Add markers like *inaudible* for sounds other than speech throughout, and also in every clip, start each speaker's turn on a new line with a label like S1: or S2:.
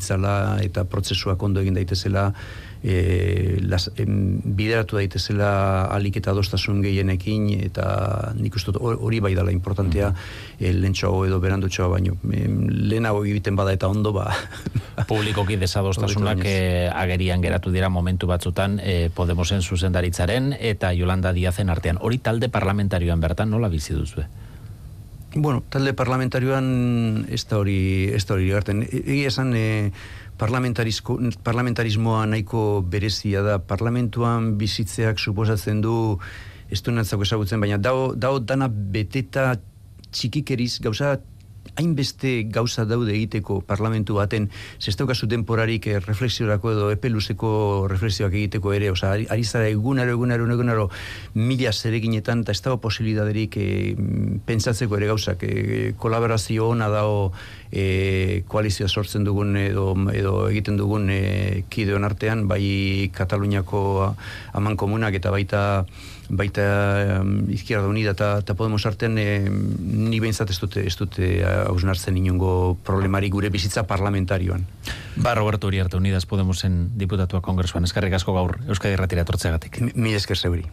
S1: ditzala eta prozesuak ondo egin daitezela e, las, em, bideratu daitezela alik eta dostasun gehienekin eta nik uste hori bai dela importantea mm. e, lentsoago edo berandutxoa baino em, lehenago egiten bada eta ondo ba *laughs*
S2: publikoki desadostasunak e, agerian geratu dira momentu batzutan e, Podemosen zuzendaritzaren eta Yolanda Diazen artean hori talde parlamentarioan bertan nola bizi duzu?
S1: Bueno, talde parlamentarioan ez da hori, ez da hori gerten. E, egia esan, e, parlamentarismoa nahiko berezia da parlamentuan bizitzeak suposatzen du ez du esagutzen, baina dao, dao dana beteta txikikeriz gauza hainbeste gauza daude egiteko parlamentu baten, zestaukazu temporarik eh, refleksiorako edo epeluzeko refleksioak egiteko ere, oza, ari zara egunaro, egunaro, egunaro, mila zereginetan, eta ez dago posibilidaderik eh, pentsatzeko ere gauzak, eh, kolaborazio ona dago eh, koalizioa sortzen dugun edo, edo egiten dugun eh, kideon artean, bai Kataluniako aman komunak eta baita baita um, Izquierda Unida eta, eta Podemos artean e, ni behintzat ez dute, ez dute hausnartzen inongo problemari gure bizitza parlamentarioan.
S2: Ba, Roberto Uriarte Unidas Podemosen diputatua kongresuan, eskarrik asko gaur Euskadi Ratira tortzegatik.
S1: Mi esker zeuri.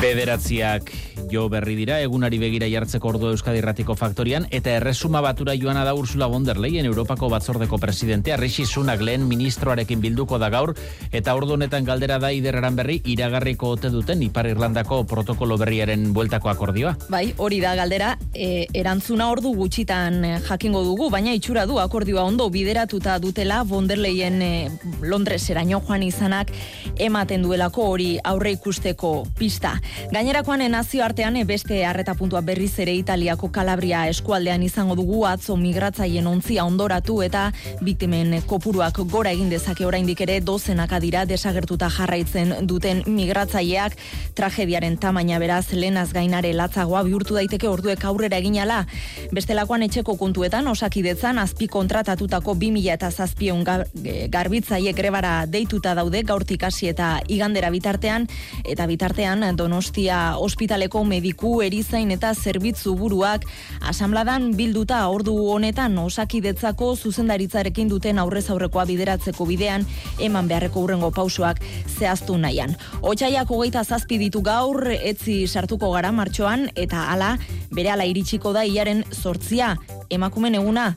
S2: Bederatziak jo berri dira egunari begira jartzeko ordu Euskadi Erratiko Faktorian eta erresuma batura joana da Ursula von der Leyen Europako batzordeko presidentea Rishi Sunak lehen ministroarekin bilduko da gaur eta ordu honetan galdera da iderreran berri iragarriko ote duten Ipar Irlandako protokolo berriaren bueltako akordioa.
S3: Bai, hori da galdera, e, erantzuna ordu gutxitan e, jakingo dugu, baina itxura du akordioa ondo bideratuta dutela von der Leyen e, Londreseraino joan izanak ematen duelako hori aurre ikusteko pista. Gainerakoan nazio arte artean beste harreta puntua berriz ere Italiako Kalabria eskualdean izango dugu atzo migratzaien ontzia ondoratu eta biktimen kopuruak gora egin dezake. Oraindik ere dozenaka dira desagertuta jarraitzen duten migratzaileak. Tragediaren tamaina beraz lenaz gainare latzagoa bihurtu daiteke orduek aurrera eginala bestelakoan etxeko kontuetan osakidetzan azpi kontratatutako 2000 eta zazpion garbitzaile grebara deituta daude gaurtik hasi eta igandera bitartean. Eta bitartean Donostia ospitaleko mediku erizain eta zerbitzu buruak asamladan bilduta ordu honetan osakidetzako zuzendaritzarekin duten aurrez aurrekoa bideratzeko bidean eman beharreko urrengo pausoak zehaztu nahian. Otsaiak hogeita zazpi ditu gaur etzi sartuko gara martxoan eta hala bere ala iritsiko da iaren sortzia emakumen eguna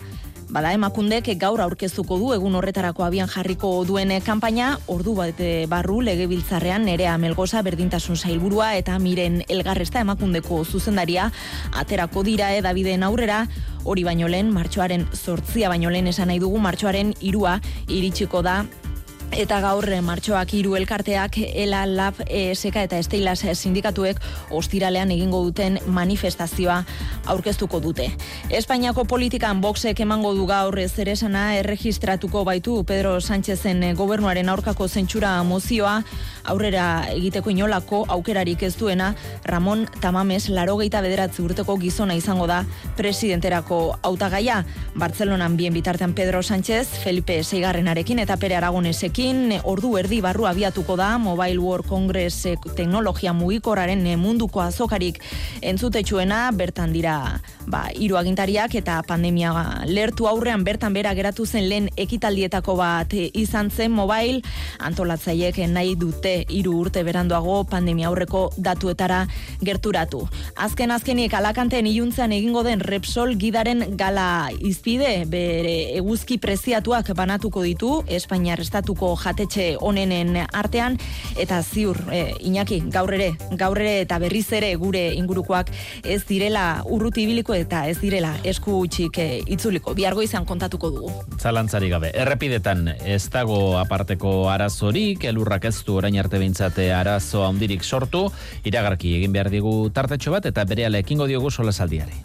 S3: Bada emakundek gaur aurkeztuko du egun horretarako abian jarriko duen kanpaina, ordu bat barru legebiltzarrean nerea melgoza berdintasun zailburua eta miren elgarresta emakundeko zuzendaria aterako dira edabideen aurrera, hori baino lehen, martxoaren sortzia baino lehen esan nahi dugu, martxoaren irua iritsiko da Eta gaur eh, martxoak hiru elkarteak ELA Lab ESK eta Esteilas sindikatuek ostiralean egingo duten manifestazioa aurkeztuko dute. Espainiako politikan boxek emango du gaur zeresana erregistratuko baitu Pedro Sánchezen gobernuaren aurkako zentsura mozioa aurrera egiteko inolako aukerarik ez duena Ramon Tamames larogeita bederatzi urteko gizona izango da presidenterako hautagaia. Bartzelonan bien bitartean Pedro Sánchez, Felipe Seigarrenarekin eta Pere Aragonesekin ordu erdi barru abiatuko da Mobile World Congress eh, teknologia mugikorraren eh, munduko azokarik entzutetsuena bertan dira ba, iru agintariak eta pandemia lertu aurrean bertan bera geratu zen lehen ekitaldietako bat eh, izan zen mobile antolatzaiek nahi dute hiru urte beranduago pandemia aurreko datuetara gerturatu. Azken azkenik alakanteen iluntzean egingo den Repsol gidaren gala izpide bere eguzki preziatuak banatuko ditu Espainiar estatuko jatetxe onenen artean eta ziur e, Iñaki gaur ere gaur ere eta berriz ere gure ingurukoak ez direla urruti ibiliko eta ez direla esku utxik e, itzuliko biargo izan kontatuko dugu.
S2: Zalantzari gabe, errepidetan ez dago aparteko arazorik, elurrak ez du orain arte bintzate arazo handirik sortu, iragarki egin behar digu tartetxo bat eta bere ekingo diogu sola saldiari.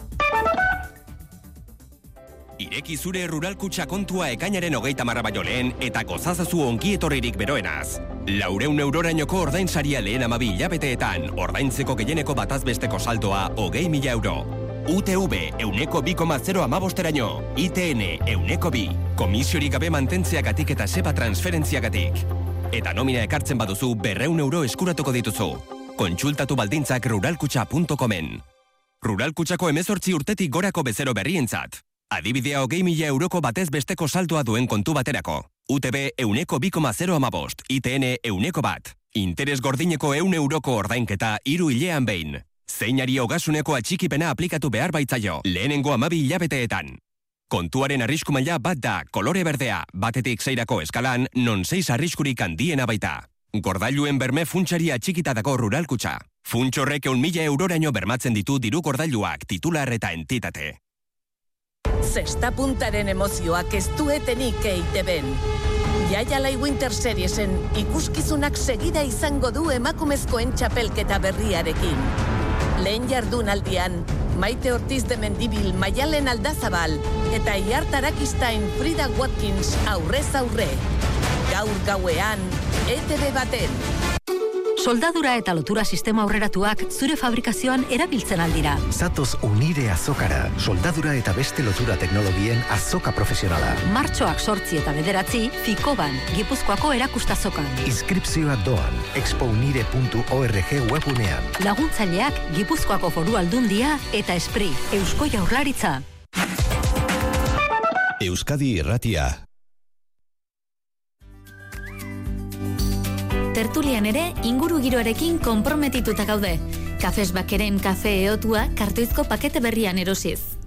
S4: Ireki zure rural kutsa kontua ekainaren hogeita marra baino lehen eta gozazazu ongi etorririk beroenaz. Laureun eurorainoko ordainsaria lehen amabi hilabeteetan ordaintzeko gehieneko batazbesteko saltoa hogei mila euro. UTV euneko bi koma zero. ITN euneko bi. Komisiorik gabe mantentziagatik eta sepa transferentziagatik. Eta nomina ekartzen baduzu berreun euro eskuratuko dituzu. Kontsultatu baldintzak ruralkutxa.comen. Ruralkutxako emezortzi urtetik gorako bezero berrientzat. Adibidea hogei mila euroko batez besteko saltoa duen kontu baterako. UTB euneko bikoma zero amabost, ITN euneko bat. Interes gordineko eun euroko ordainketa iru hilean behin. Zeinari hogasuneko atxikipena aplikatu behar baitzaio, lehenengo amabi hilabeteetan. Kontuaren arrisku maila bat da, kolore berdea, batetik zeirako eskalan, non zeiz arriskurik handiena baita. Gordailuen berme funtsari atxikita dago ruralkutxa. Funtxorrek eun mila euroraino bermatzen ditu diru gordailuak titular eta entitate.
S5: Zesta puntaren emozioak ez duetenik eiteben. Jaialai Winter Seriesen ikuskizunak segida izango du emakumezkoen txapelketa berriarekin. Lehen jardunaldian, Maite Ortiz de Mendibil, Maialen Aldazabal eta Iartarakistain Frida Watkins aurrez aurre. Gaur gauean, ETV baten.
S6: Soldadura eta lotura sistema aurreratuak zure fabrikazioan erabiltzen aldira.
S7: Zatoz unire azokara, soldadura eta beste lotura teknologien azoka profesionala.
S6: Martxoak sortzi eta bederatzi, Fikoban, Gipuzkoako erakustazokan.
S7: Inskripzioa doan, expounire.org webunean.
S6: Laguntzaileak Gipuzkoako foru aldundia eta espri, Eusko Jaurlaritza.
S8: Euskadi Irratia.
S9: Tertulian ere inguru giroarekin konprometituta gaude. Kafes bakeren kafe eotua kartuizko pakete berrian erosiz.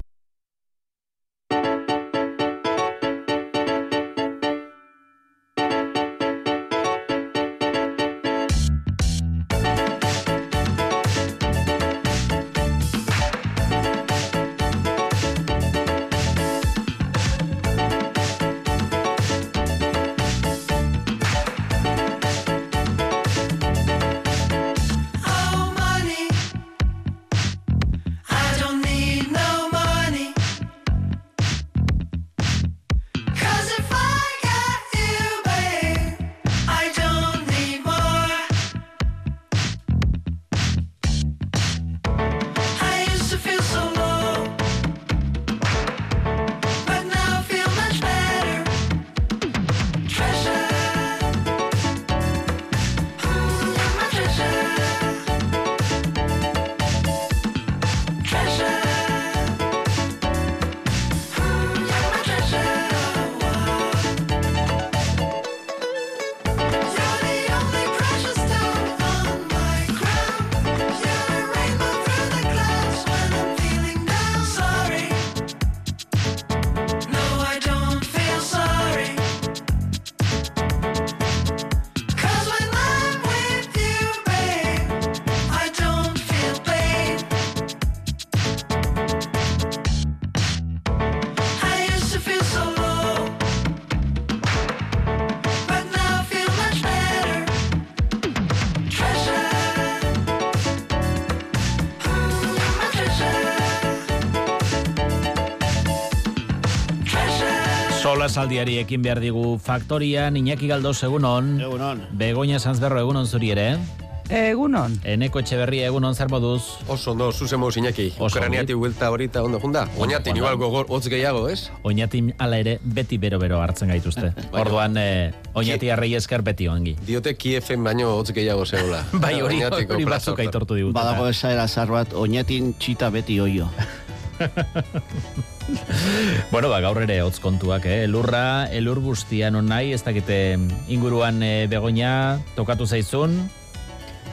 S10: Treasure.
S2: Sola saldiari ekin behar digu faktorian, Iñaki Galdo, egunon.
S11: Egunon.
S2: Begoña Sanzberro, egunon zuri ere.
S12: Egunon.
S2: Eneko Etxeberria, egunon zer moduz.
S13: Oso ondo, zuzen moz Iñaki.
S2: Oso
S13: Ukraniati huelta horita ondo junda. Oñatin igual gogor hotz gehiago, ez?
S2: Oñatin ala ere beti bero-bero hartzen gaituzte. *laughs* Orduan, eh, oñati arrei esker beti ongi.
S13: Diote Kiefen baino hotz gehiago zegoela. *laughs*
S2: Bai, hori, hori batzuk aitortu digute.
S11: Badago esaera zar bat, oinatin txita beti oio. *laughs*
S2: Bueno, ba, gaur ere hotz kontuak, eh? Elurra, elur guztia non nahi, ez dakite inguruan eh, begoña tokatu zaizun.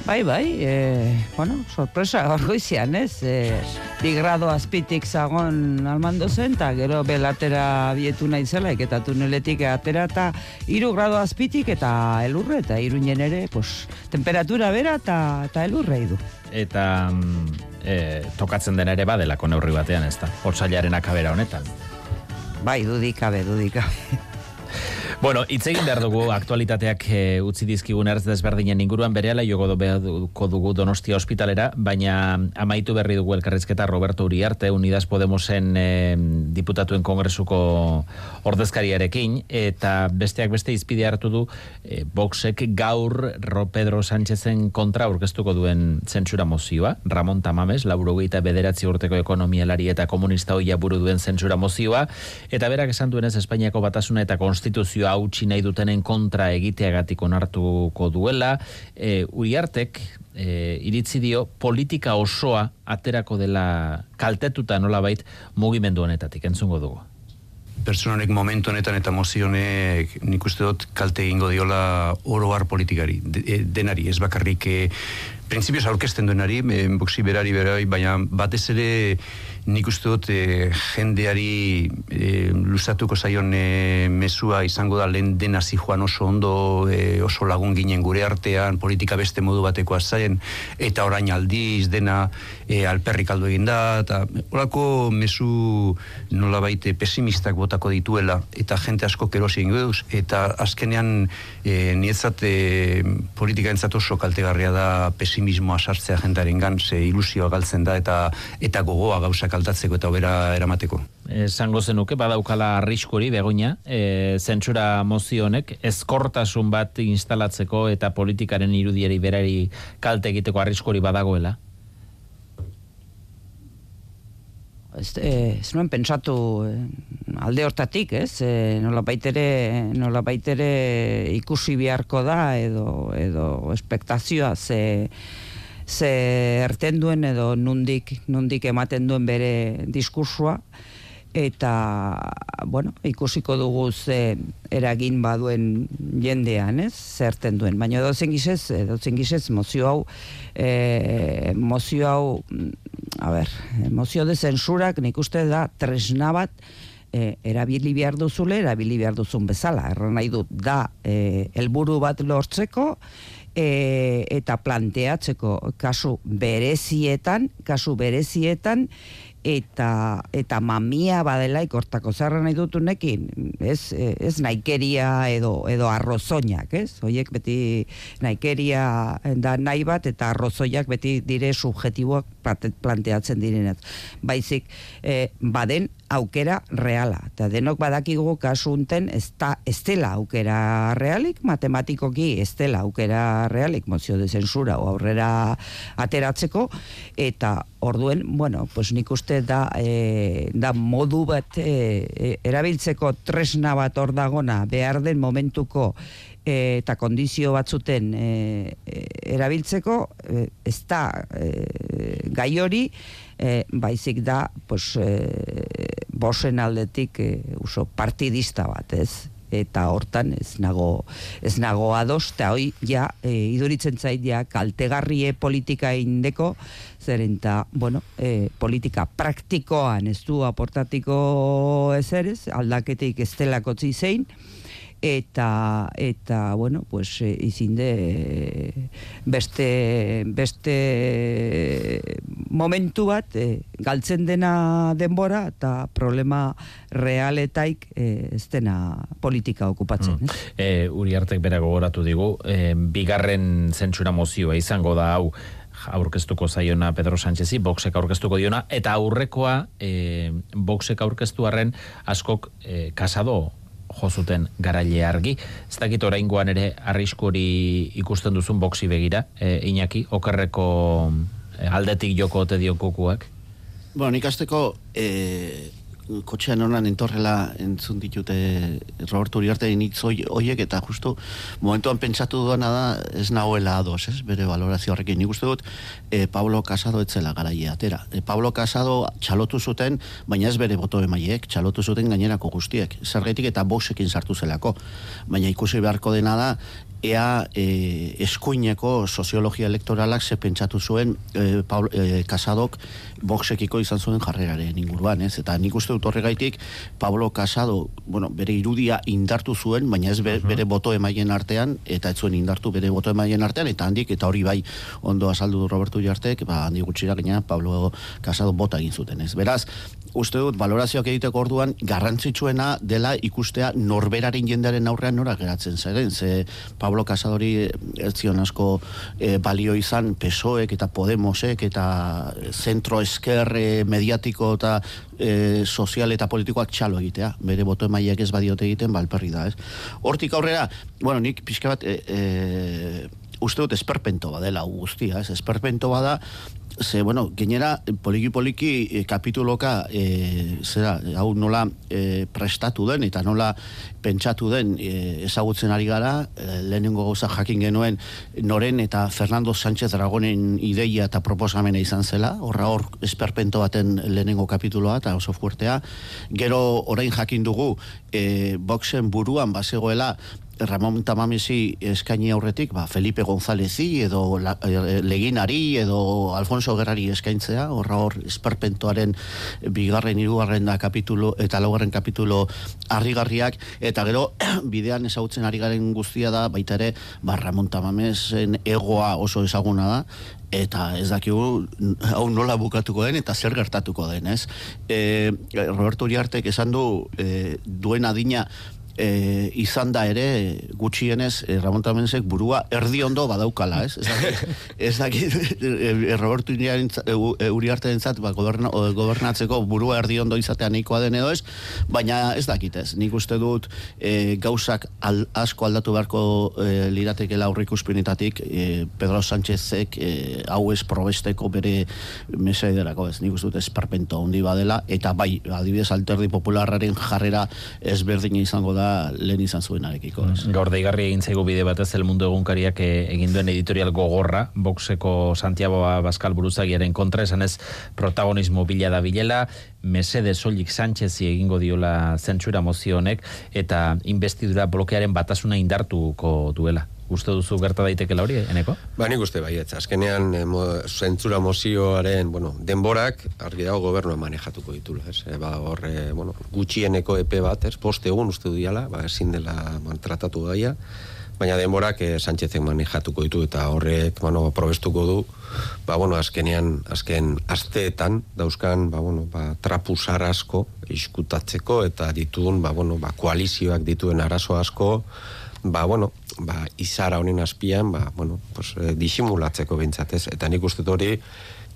S12: Bai, bai, e, bueno, sorpresa gaur goizian, ez? E, bi grado azpitik zagon almando zen, eta gero belatera bietu nahi zela, eta tuneletik atera, eta iru grado azpitik, eta elurre, eta iruñen ere, pues, temperatura bera, eta, elurre du.
S2: Eta mm, eh, tokatzen dena ere badelako neurri batean, ez da? Otsailaren akabera honetan.
S12: Bai, dudikabe, dudikabe.
S2: Bueno, hitz egin behar dugu aktualitateak e, utzi dizkigun erz desberdinen inguruan berehala joko beharko dugu Donostia ospitalera, baina amaitu berri dugu elkarrizketa Roberto Uriarte, Unidas Podemosen e, diputatuen kongresuko ordezkariarekin, eta besteak beste izpide hartu du e, Voxek gaur Ro Pedro Sánchezen kontra aurkeztuko duen zentsura mozioa, Ramon Tamames, laurogeita bederatzi urteko ekonomialari eta komunista hoia buru duen zentsura mozioa, eta berak esan duenez Espainiako batasuna eta konstituzioa hautsi nahi dutenen kontra egiteagatik onartuko duela, e, Uriartek e, iritzi dio politika osoa aterako dela kaltetuta nolabait mugimendu honetatik, entzungo dugu.
S1: pertsonanek momentu honetan eta mozio honek nik uste dut kalte egingo diola oroar politikari, de, e, denari, ez bakarrik e, printzipioz aurkezten duenari, e, boksi berari berari, baina batez ere nik uste dut e, jendeari e, luzatuko zaion e, mesua izango da lehen dena joan oso ondo, e, oso lagun ginen gure artean, politika beste modu batekoa zaien, eta orain aldiz dena e, alperrik aldo egin da, eta horako mesu nola baite pesimistak botako dituela, eta jente asko kerosi egingo duz, eta azkenean e, nietzat e, politika entzat oso kaltegarria da pesimismoa sartzea jentaren gan, ze ilusioa galtzen da, eta eta gogoa gauzak aldatzeko eta obera eramateko.
S2: Esango zenuke, badaukala arriskori begoina, e, zentsura mozio honek, ezkortasun bat instalatzeko eta politikaren irudieri berari kalte egiteko arriskori badagoela.
S12: Ez, eh, ez nuen pentsatu eh, alde hortatik, ez? E, nola baitere, nola baitere ikusi beharko da edo, edo espektazioa ze, ze erten duen edo nundik, nundik ematen duen bere diskursua eta bueno, ikusiko dugu ze eragin baduen jendean, ez? Zerten duen. Baina dozen gizez, dozen gizez mozio hau e, mozio hau mm, a ber, mozio de zensurak nik uste da tresna bat e, erabili behar duzule, erabili behar duzun bezala. Erran nahi dut, da e, helburu bat lortzeko, e, eta planteatzeko kasu berezietan, kasu berezietan, eta eta mamia badela ikortako zarra nahi dut unekin, ez, ez naikeria edo, edo arrozoinak, ez? Hoiek beti naikeria da nahi bat eta arrozoiak beti dire subjetiboak plante- planteatzen direnez. Baizik, eh, baden aukera reala. Eta denok badakigu kasu unten ez, da, ez dela aukera realik, matematikoki ez dela aukera realik, mozio de zensura aurrera ateratzeko, eta orduen, bueno, pues nik uste da, e, da modu bat e, erabiltzeko tresna bat hor dagona behar den momentuko eta kondizio batzuten e, erabiltzeko e, ez da e, gai hori e, baizik da pues, e, bosen aldetik e, uso partidista bat ez? Eta hortan ez nago ez nago ados eta hoi ja e, iduritzen zait ja kaltegarrie politika indeko zeren eta bueno, e, politika praktikoan ez du aportatiko ezer ez? Aldaketik ez delakotzi zein eta eta bueno pues e, izinde e, beste beste momentu bat e, galtzen dena denbora eta problema realetaik e, ez dena politika okupatzen
S2: Mm. E, Uriartek bera gogoratu digu, e, bigarren zentsura mozioa izango da hau aurkeztuko zaiona Pedro Sánchezi, boxek aurkeztuko diona, eta aurrekoa e, boxek aurkeztu arren askok e, kasado jozuten garaile argi. Ez dakit oraingoan ere arrisku hori ikusten duzun boxi begira, e, Iñaki, okerreko e, aldetik joko ote dio kokuak.
S11: Bueno, nik azteko e, kotxean honan entorrela entzun ditute Roberto Uriarte hitz hoi- hoiek eta justu momentuan pentsatu duana da ez nagoela ados, ez, bere valorazio horrekin. Nik uste dut e, Pablo Casado etzela garaia atera. E, Pablo Casado txalotu zuten, baina ez bere boto emaiek, txalotu zuten gainerako guztiek. Zergetik eta boxekin sartu zelako. Baina ikusi beharko dena da, ea e, eskuineko soziologia elektoralak ze pentsatu zuen e, Paul, e, Casadok boxekiko izan zuen jarreraren inguruan, ez? Eta nik uste dut horregaitik Pablo Casado, bueno, bere irudia indartu zuen, baina ez be, bere boto emaien artean, eta ez zuen indartu bere boto emaien artean, eta handik, eta hori bai ondo azaldu du Roberto Jartek, ba, handi gutxira gaina Pablo Casado bota egin zuten, ez? Beraz, uste dut valorazioak egiteko orduan garrantzitsuena dela ikustea norberaren jendearen aurrean nora geratzen zaren, ze Pablo Casadori ez zion asko e, balio izan PSOEk eta Podemosek eta zentro esker mediatiko eta e, sozial eta politikoak txalo egitea, bere boto emaileak ez badiote egiten balperri da, ez? Hortik aurrera, bueno, nik pixka bat e, e, uste dut esperpento badela guztia, ez? Esperpento bada, ze, bueno, gainera, poliki-poliki e, kapituloka, e, zera, hau nola e, prestatu den, eta nola pentsatu den e, ezagutzen ari gara, e, lehenengo gauza jakin genuen Noren eta Fernando Sánchez Dragonen ideia eta proposamena izan zela, horra hor esperpento baten lehenengo kapituloa eta oso fuertea. Gero orain jakin dugu e, boxen buruan bazegoela Ramon Tamamesi eskaini aurretik, ba, Felipe Gonzálezi edo la, e, Leginari edo Alfonso Gerrari eskaintzea, horra hor esperpentoaren bigarren, hirugarren da kapitulo eta laugarren kapitulo harrigarriak eta gero *clears throat* bidean ezagutzen ari garen guztia da baita ere ba, Ramon Tamamesen egoa oso ezaguna da eta ez dakigu hau nola bukatuko den eta zer gertatuko den, ez? E, Roberto Uriartek esan du e, duen adina e, izan da ere gutxienez e, Ramon Tamensek burua erdi ondo badaukala, ez? Ez dakit, *laughs* dakit e, Roberto Uriartentza- e, U- e, ba, goberna, gobernatzeko burua erdi ondo izatea nahikoa den edo ez, baina ez dakit ez. Nik uste dut e, gauzak al, asko aldatu beharko e, liratekela aurrikuspenetatik e, Pedro Sánchezek e, hau ez probesteko bere mesederako ez. Nik uste dut esparpento handi badela eta bai, adibidez alterdi popularraren jarrera ezberdina izango da lehen izan zuenarekiko. Ez.
S2: Gaur deigarri egin zaigu bide batez El Mundo egunkariak eh, egin duen editorial gogorra, boxeko Santiago Bascal buruzagiaren kontra, esan ez protagonismo bila da bilela, mesede soilik Sánchez egingo diola zentsura mozio honek, eta investidura blokearen batasuna indartuko duela. Uste duzu gerta daitekeela hori, eneko?
S13: Ba, nik uste baietz, azkenean e, mo, zentzura mozioaren, bueno, denborak argi dago gobernua manejatuko ditula, ez? E, ba, hor, e, bueno, gutxieneko epe bat, ez? Poste egun uste du diala, ba, ezin dela man, tratatu gaia, baina denborak e, Sánchezek manejatuko ditu eta horrek, bueno, probestuko du, ba, bueno, azkenean, azken asteetan dauzkan, ba, bueno, ba, trapusar asko iskutatzeko eta dituen, ba, bueno, ba, koalizioak dituen arazo asko, ba, bueno, ba, izara honen azpian, ba, bueno, pues, eh, disimulatzeko behintzat, ez? Eta nik uste hori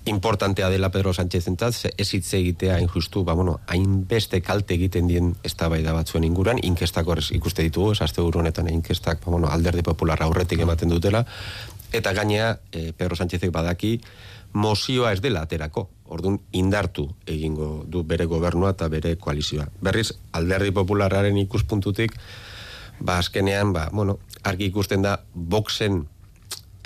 S13: importantea dela Pedro Sánchez entzat, ez hitz egitea injustu, ba, bueno, hainbeste kalte egiten dien eztabaida batzuen inguran, inkestak horrez ikuste ditugu, ez azte honetan inkestak, ba, bueno, alderdi popular aurretik ematen dutela, eta gainea, eh, Pedro Sánchezek badaki, mozioa ez dela aterako, orduan indartu egingo du bere gobernua eta bere koalizioa. Berriz, alderdi popularraren ikuspuntutik, ba, azkenean, ba, bueno, argi ikusten da, boxen,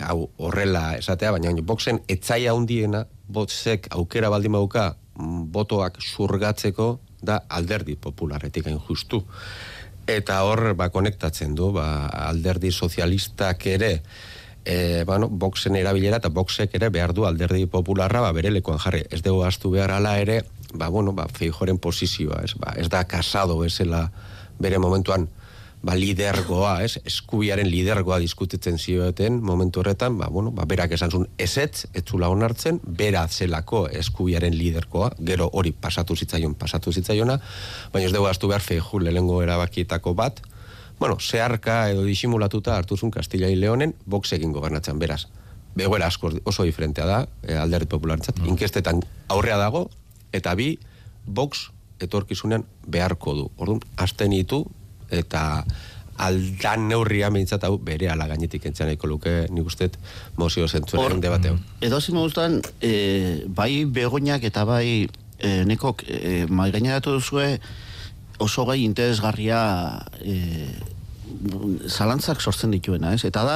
S13: hau horrela esatea, baina boxen etzaia handiena, boxek aukera baldin bauka, mm, botoak surgatzeko, da alderdi popularretik hain justu. Eta hor, ba, konektatzen du, ba, alderdi sozialistak ere, e, bueno, boxen erabilera eta boxek ere behar du alderdi popularra ba, bere lekuan jarri. Ez dugu astu behar ala ere, ba, bueno, ba, feijoren posizioa, ez, ba, ez da kasado bezala bere momentuan ba, lidergoa, ez, eskubiaren lidergoa diskutitzen zioeten momentu horretan, ba, bueno, ba, berak esan zuen ezetz, etzula onartzen, bera zelako eskubiaren lidergoa, gero hori pasatu zitzaion, pasatu zitzaiona, baina ez dugu astu behar feijo lehengo erabakietako bat, bueno, zeharka edo disimulatuta hartuzun Kastilla y Leonen box egin gobernatzen, beraz. Begoera asko oso diferentea da, e, alderdi popularentzat, inkestetan aurrea dago, eta bi, box etorkizunean beharko du. Orduan, asten ditu, eta aldan neurria behintzat hau bere ala gainetik entzan nahiko luke nik uste mozio zentzuaren debate hau.
S11: Edo zimoduztan, e, bai begoinak eta bai e, nekok e, mai gaineratu duzue oso gai interesgarria e, zalantzak sortzen dituena, ez? Eta da,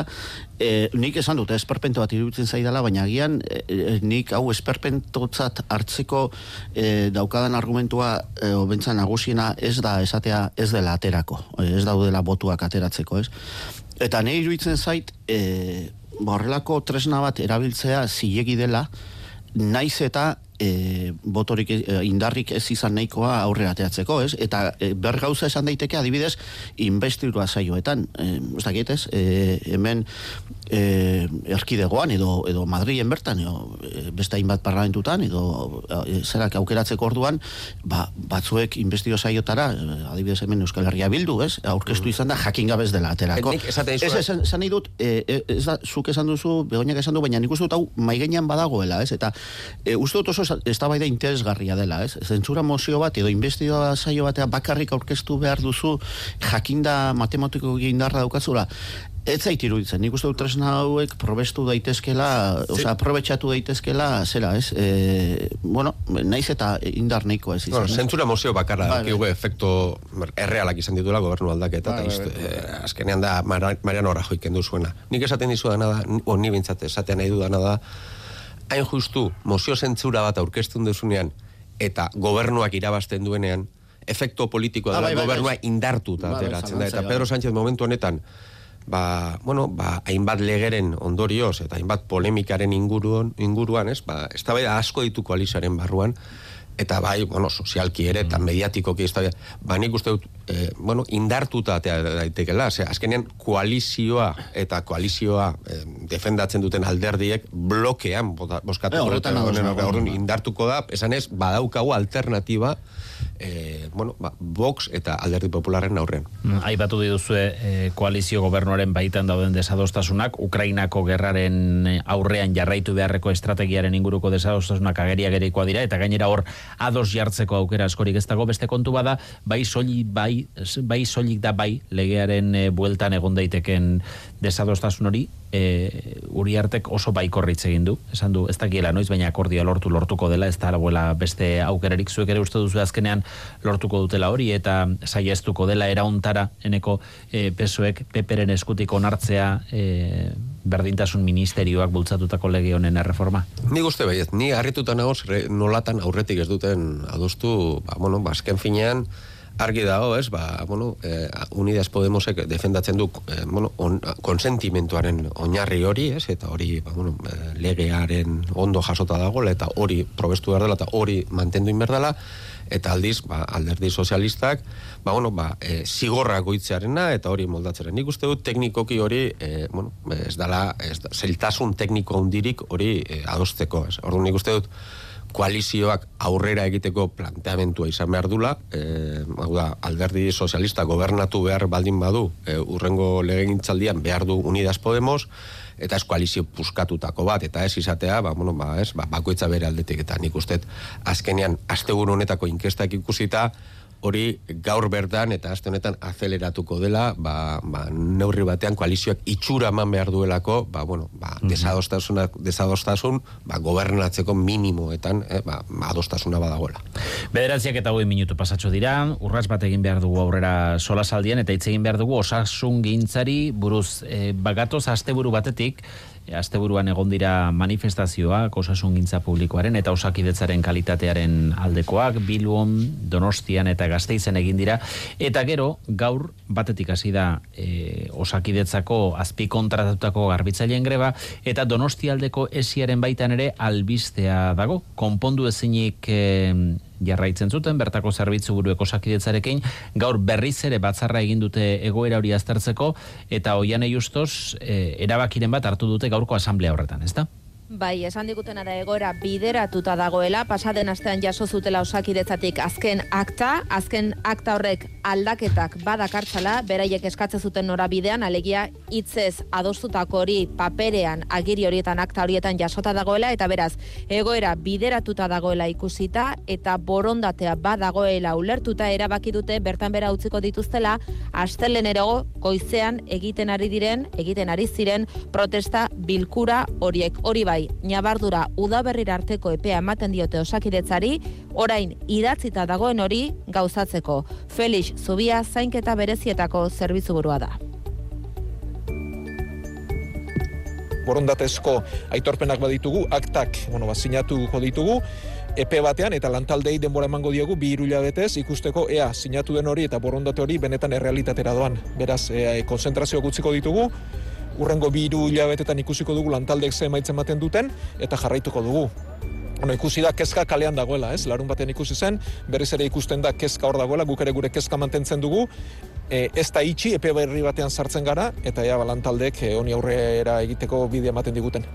S11: e, nik esan dut, esperpento bat iruditzen zaidala, baina agian e, e, nik hau esperpentotzat hartzeko e, daukadan argumentua e, obentza nagusiena ez da esatea ez dela aterako, e, ez daudela botuak ateratzeko, ez? Eta nahi iruditzen zait, e, ba, horrelako tresna bat erabiltzea zilegi dela, naiz eta e, botorik e, indarrik ez izan nahikoa aurrera ateratzeko, ez? Eta e, ber gauza esan daiteke adibidez investidura saioetan, e, ez dakit, ez? E, hemen e, erkidegoan edo edo Madrilen bertan edo e, beste hainbat parlamentutan edo e, zerak aukeratzeko orduan, ba, batzuek investidura saiotara, adibidez hemen Euskal Herria bildu, ez? Aurkeztu izan da jakin gabe ez dela aterako. Ez, esan, esan nahi dut, e, e, ez da, zuk esan duzu, begoinak esan du, baina nik uste dut hau maigenean badagoela, ez? Eta e, uste dut oso eztabaida interesgarria dela, ez? Zentsura mozio bat edo investidua saio batea bakarrik aurkeztu behar duzu jakinda matematiko indarra daukatzula. Ez zait iruditzen, nik uste dut tresna hauek probestu daitezkela,
S13: Sí.
S11: osea, aprobetxatu daitezkela, zera, ez? E, bueno, naiz eta indar nahikoa ez izan.
S13: Bueno, zentzura mozio bakarra
S11: Bai,
S13: dakigu efekto errealak izan dituela gobernu aldaketa,
S11: Bai,
S13: eta eh, azkenean da Mariano Rajoy kendu zuena. Nik esaten dizu dana da, o ni bintzat esaten nahi dudana da, hain justu mozio zentzura bat aurkeztun duzunean, eta gobernuak irabazten duenean, efekto politikoa
S11: Ah,
S13: dela
S11: bai, bai,
S13: gobernua
S11: bai.
S13: indartuta ateratzen da. Eta Pedro. Sánchez momentu honetan, ba, bueno, ba, hainbat legeren ondorioz eta hainbat polemikaren inguruan, inguruan ez, ba, ez da asko ditu koalizaren barruan, eta bai, bueno, sozialki ere, eta mediatikoki ez da, ba, nik uste dut, eh, bueno, indartuta daitekela, ze, azkenean koalizioa eta koalizioa eh, defendatzen duten alderdiek blokean bota- bozkatuko
S11: Eh, horretan
S13: orduan
S11: bai.
S13: indartuko da, esan ez, badaukagu alternatiba, eh, bueno, ba, Vox eta alderdi popularren aurrean.
S2: Mm, Aipatu dituzue eh, koalizio gobernuaren baitan dauden desadostasunak, Ukrainako gerraren eh, aurrean jarraitu beharreko estrategiaren inguruko desadostasunak ageria gereikoa dira, eta gainera hor ados jartzeko aukera askorik ez dago. Beste kontu bada, bai soilik bai, bai soilik da bai legearen eh, bueltan egon daiteken desadostasun hori, e, Uriartek oso baikorritz egin du, esan du, ez dakiela noiz, baina akordioa lortu lortuko dela, ez da beste aukerarik. Zuek ere uste duzu azkenean lortuko dutela hori, eta saiestuko dela erauntara eneko e, pesoek peperen eskutik onartzea e, berdintasun ministerioak bultzatutako lege honen erreforma.
S13: Ni uste baiet, ni harrituta nagoz nolatan aurretik ez duten adostu, ba, bueno, ba, azken finean, argi dago, ez, ba, bueno, eh, Unidas Podemosek defendatzen du, eh, bueno, on, konsentimentuaren oinarri hori, ez, eta hori, ba, bueno, eh, legearen ondo jasota dagoela, eta hori probestu behar dela, eta hori mantendu inber dela, eta aldiz, ba, alderdi sozialistak, ba, bueno, ba, e, zigorra goitzearena, eta hori moldatzeren. Nik uste dut teknikoki hori, e, bueno, ez dala, ez da, zeltasun tekniko handirik hori e, adosteko, ez. Orduan nik uste dut, koalizioak aurrera egiteko planteamentua izan behar dula, e, hau da, alderdi sozialista gobernatu behar baldin badu, e, urrengo legegintzaldian behar du Unidas Podemos, eta ez koalizio puskatutako bat, eta ez izatea, ba, bueno, ba, ez, ba, bakoitza bere aldetik, eta nik uste, azkenean, asteburu honetako inkestak ikusita, hori gaur bertan eta aste honetan azeleratuko dela, ba, ba, neurri batean koalizioak itxura eman behar duelako, ba, bueno, ba, desadostasunak, desadostasun, ba, gobernatzeko minimoetan, eh, ba, adostasuna badagoela.
S2: Bederatziak eta hoi minutu pasatxo dira, urraz bat egin behar dugu aurrera solasaldian, eta hitz egin behar dugu osasun gintzari buruz e, bagatoz asteburu batetik, asteburuan egon dira manifestazioak osasun gintza publikoaren eta osakidetzaren kalitatearen aldekoak, Bilbon, Donostian eta Gasteizen egin dira, eta gero gaur batetik hasi da e, osakidetzako azpi kontratatutako garbitzaileen greba, eta Donostialdeko esiaren baitan ere albistea dago, konpondu ezinik e, jarraitzen zuten, bertako zerbitzu burueko osakidetzarekin, gaur berriz ere batzarra egin dute egoera hori aztertzeko, eta oian justos e, erabakiren bat hartu dute gaurko asamblea horretan, ezta?
S14: Bai, esan digutena da egoera bideratuta dagoela, pasaden astean jaso zutela osakidetzatik azken akta, azken akta horrek aldaketak badakartzala, beraiek eskatzen zuten norabidean, alegia hitzez adostutako hori paperean, agiri horietan, akta horietan jasota dagoela, eta beraz, egoera bideratuta dagoela ikusita, eta borondatea badagoela ulertuta erabaki dute bertan bera utziko dituztela, astelenerego goizean egiten ari diren, egiten ari ziren protesta bilkura horiek. Hori bai, ñabardura udaberrira arteko epea ematen diote osakidetzari, orain idatzita dagoen hori gauzatzeko. Felix Zubia zainketa berezietako zerbitzu da.
S8: borondatezko aitorpenak baditugu, aktak, bueno, ba, sinatuko ditugu, epe batean eta lantaldei denbora emango diogu bi hiru hilabetez ikusteko ea sinatu den hori eta borondate hori benetan errealitatera doan. Beraz, e, konzentrazioak utziko ditugu, urrengo bi hilabetetan ikusiko dugu lantaldeek ze emaitzen ematen duten eta jarraituko dugu. Bueno, ikusi da kezka kalean dagoela, ez? Larun batean ikusi zen, berriz ere ikusten da kezka hor dagoela, guk ere gure kezka mantentzen dugu, e, ez da itxi, epe berri batean sartzen gara, eta ja, balantaldek e, honi aurrera egiteko bide ematen diguten.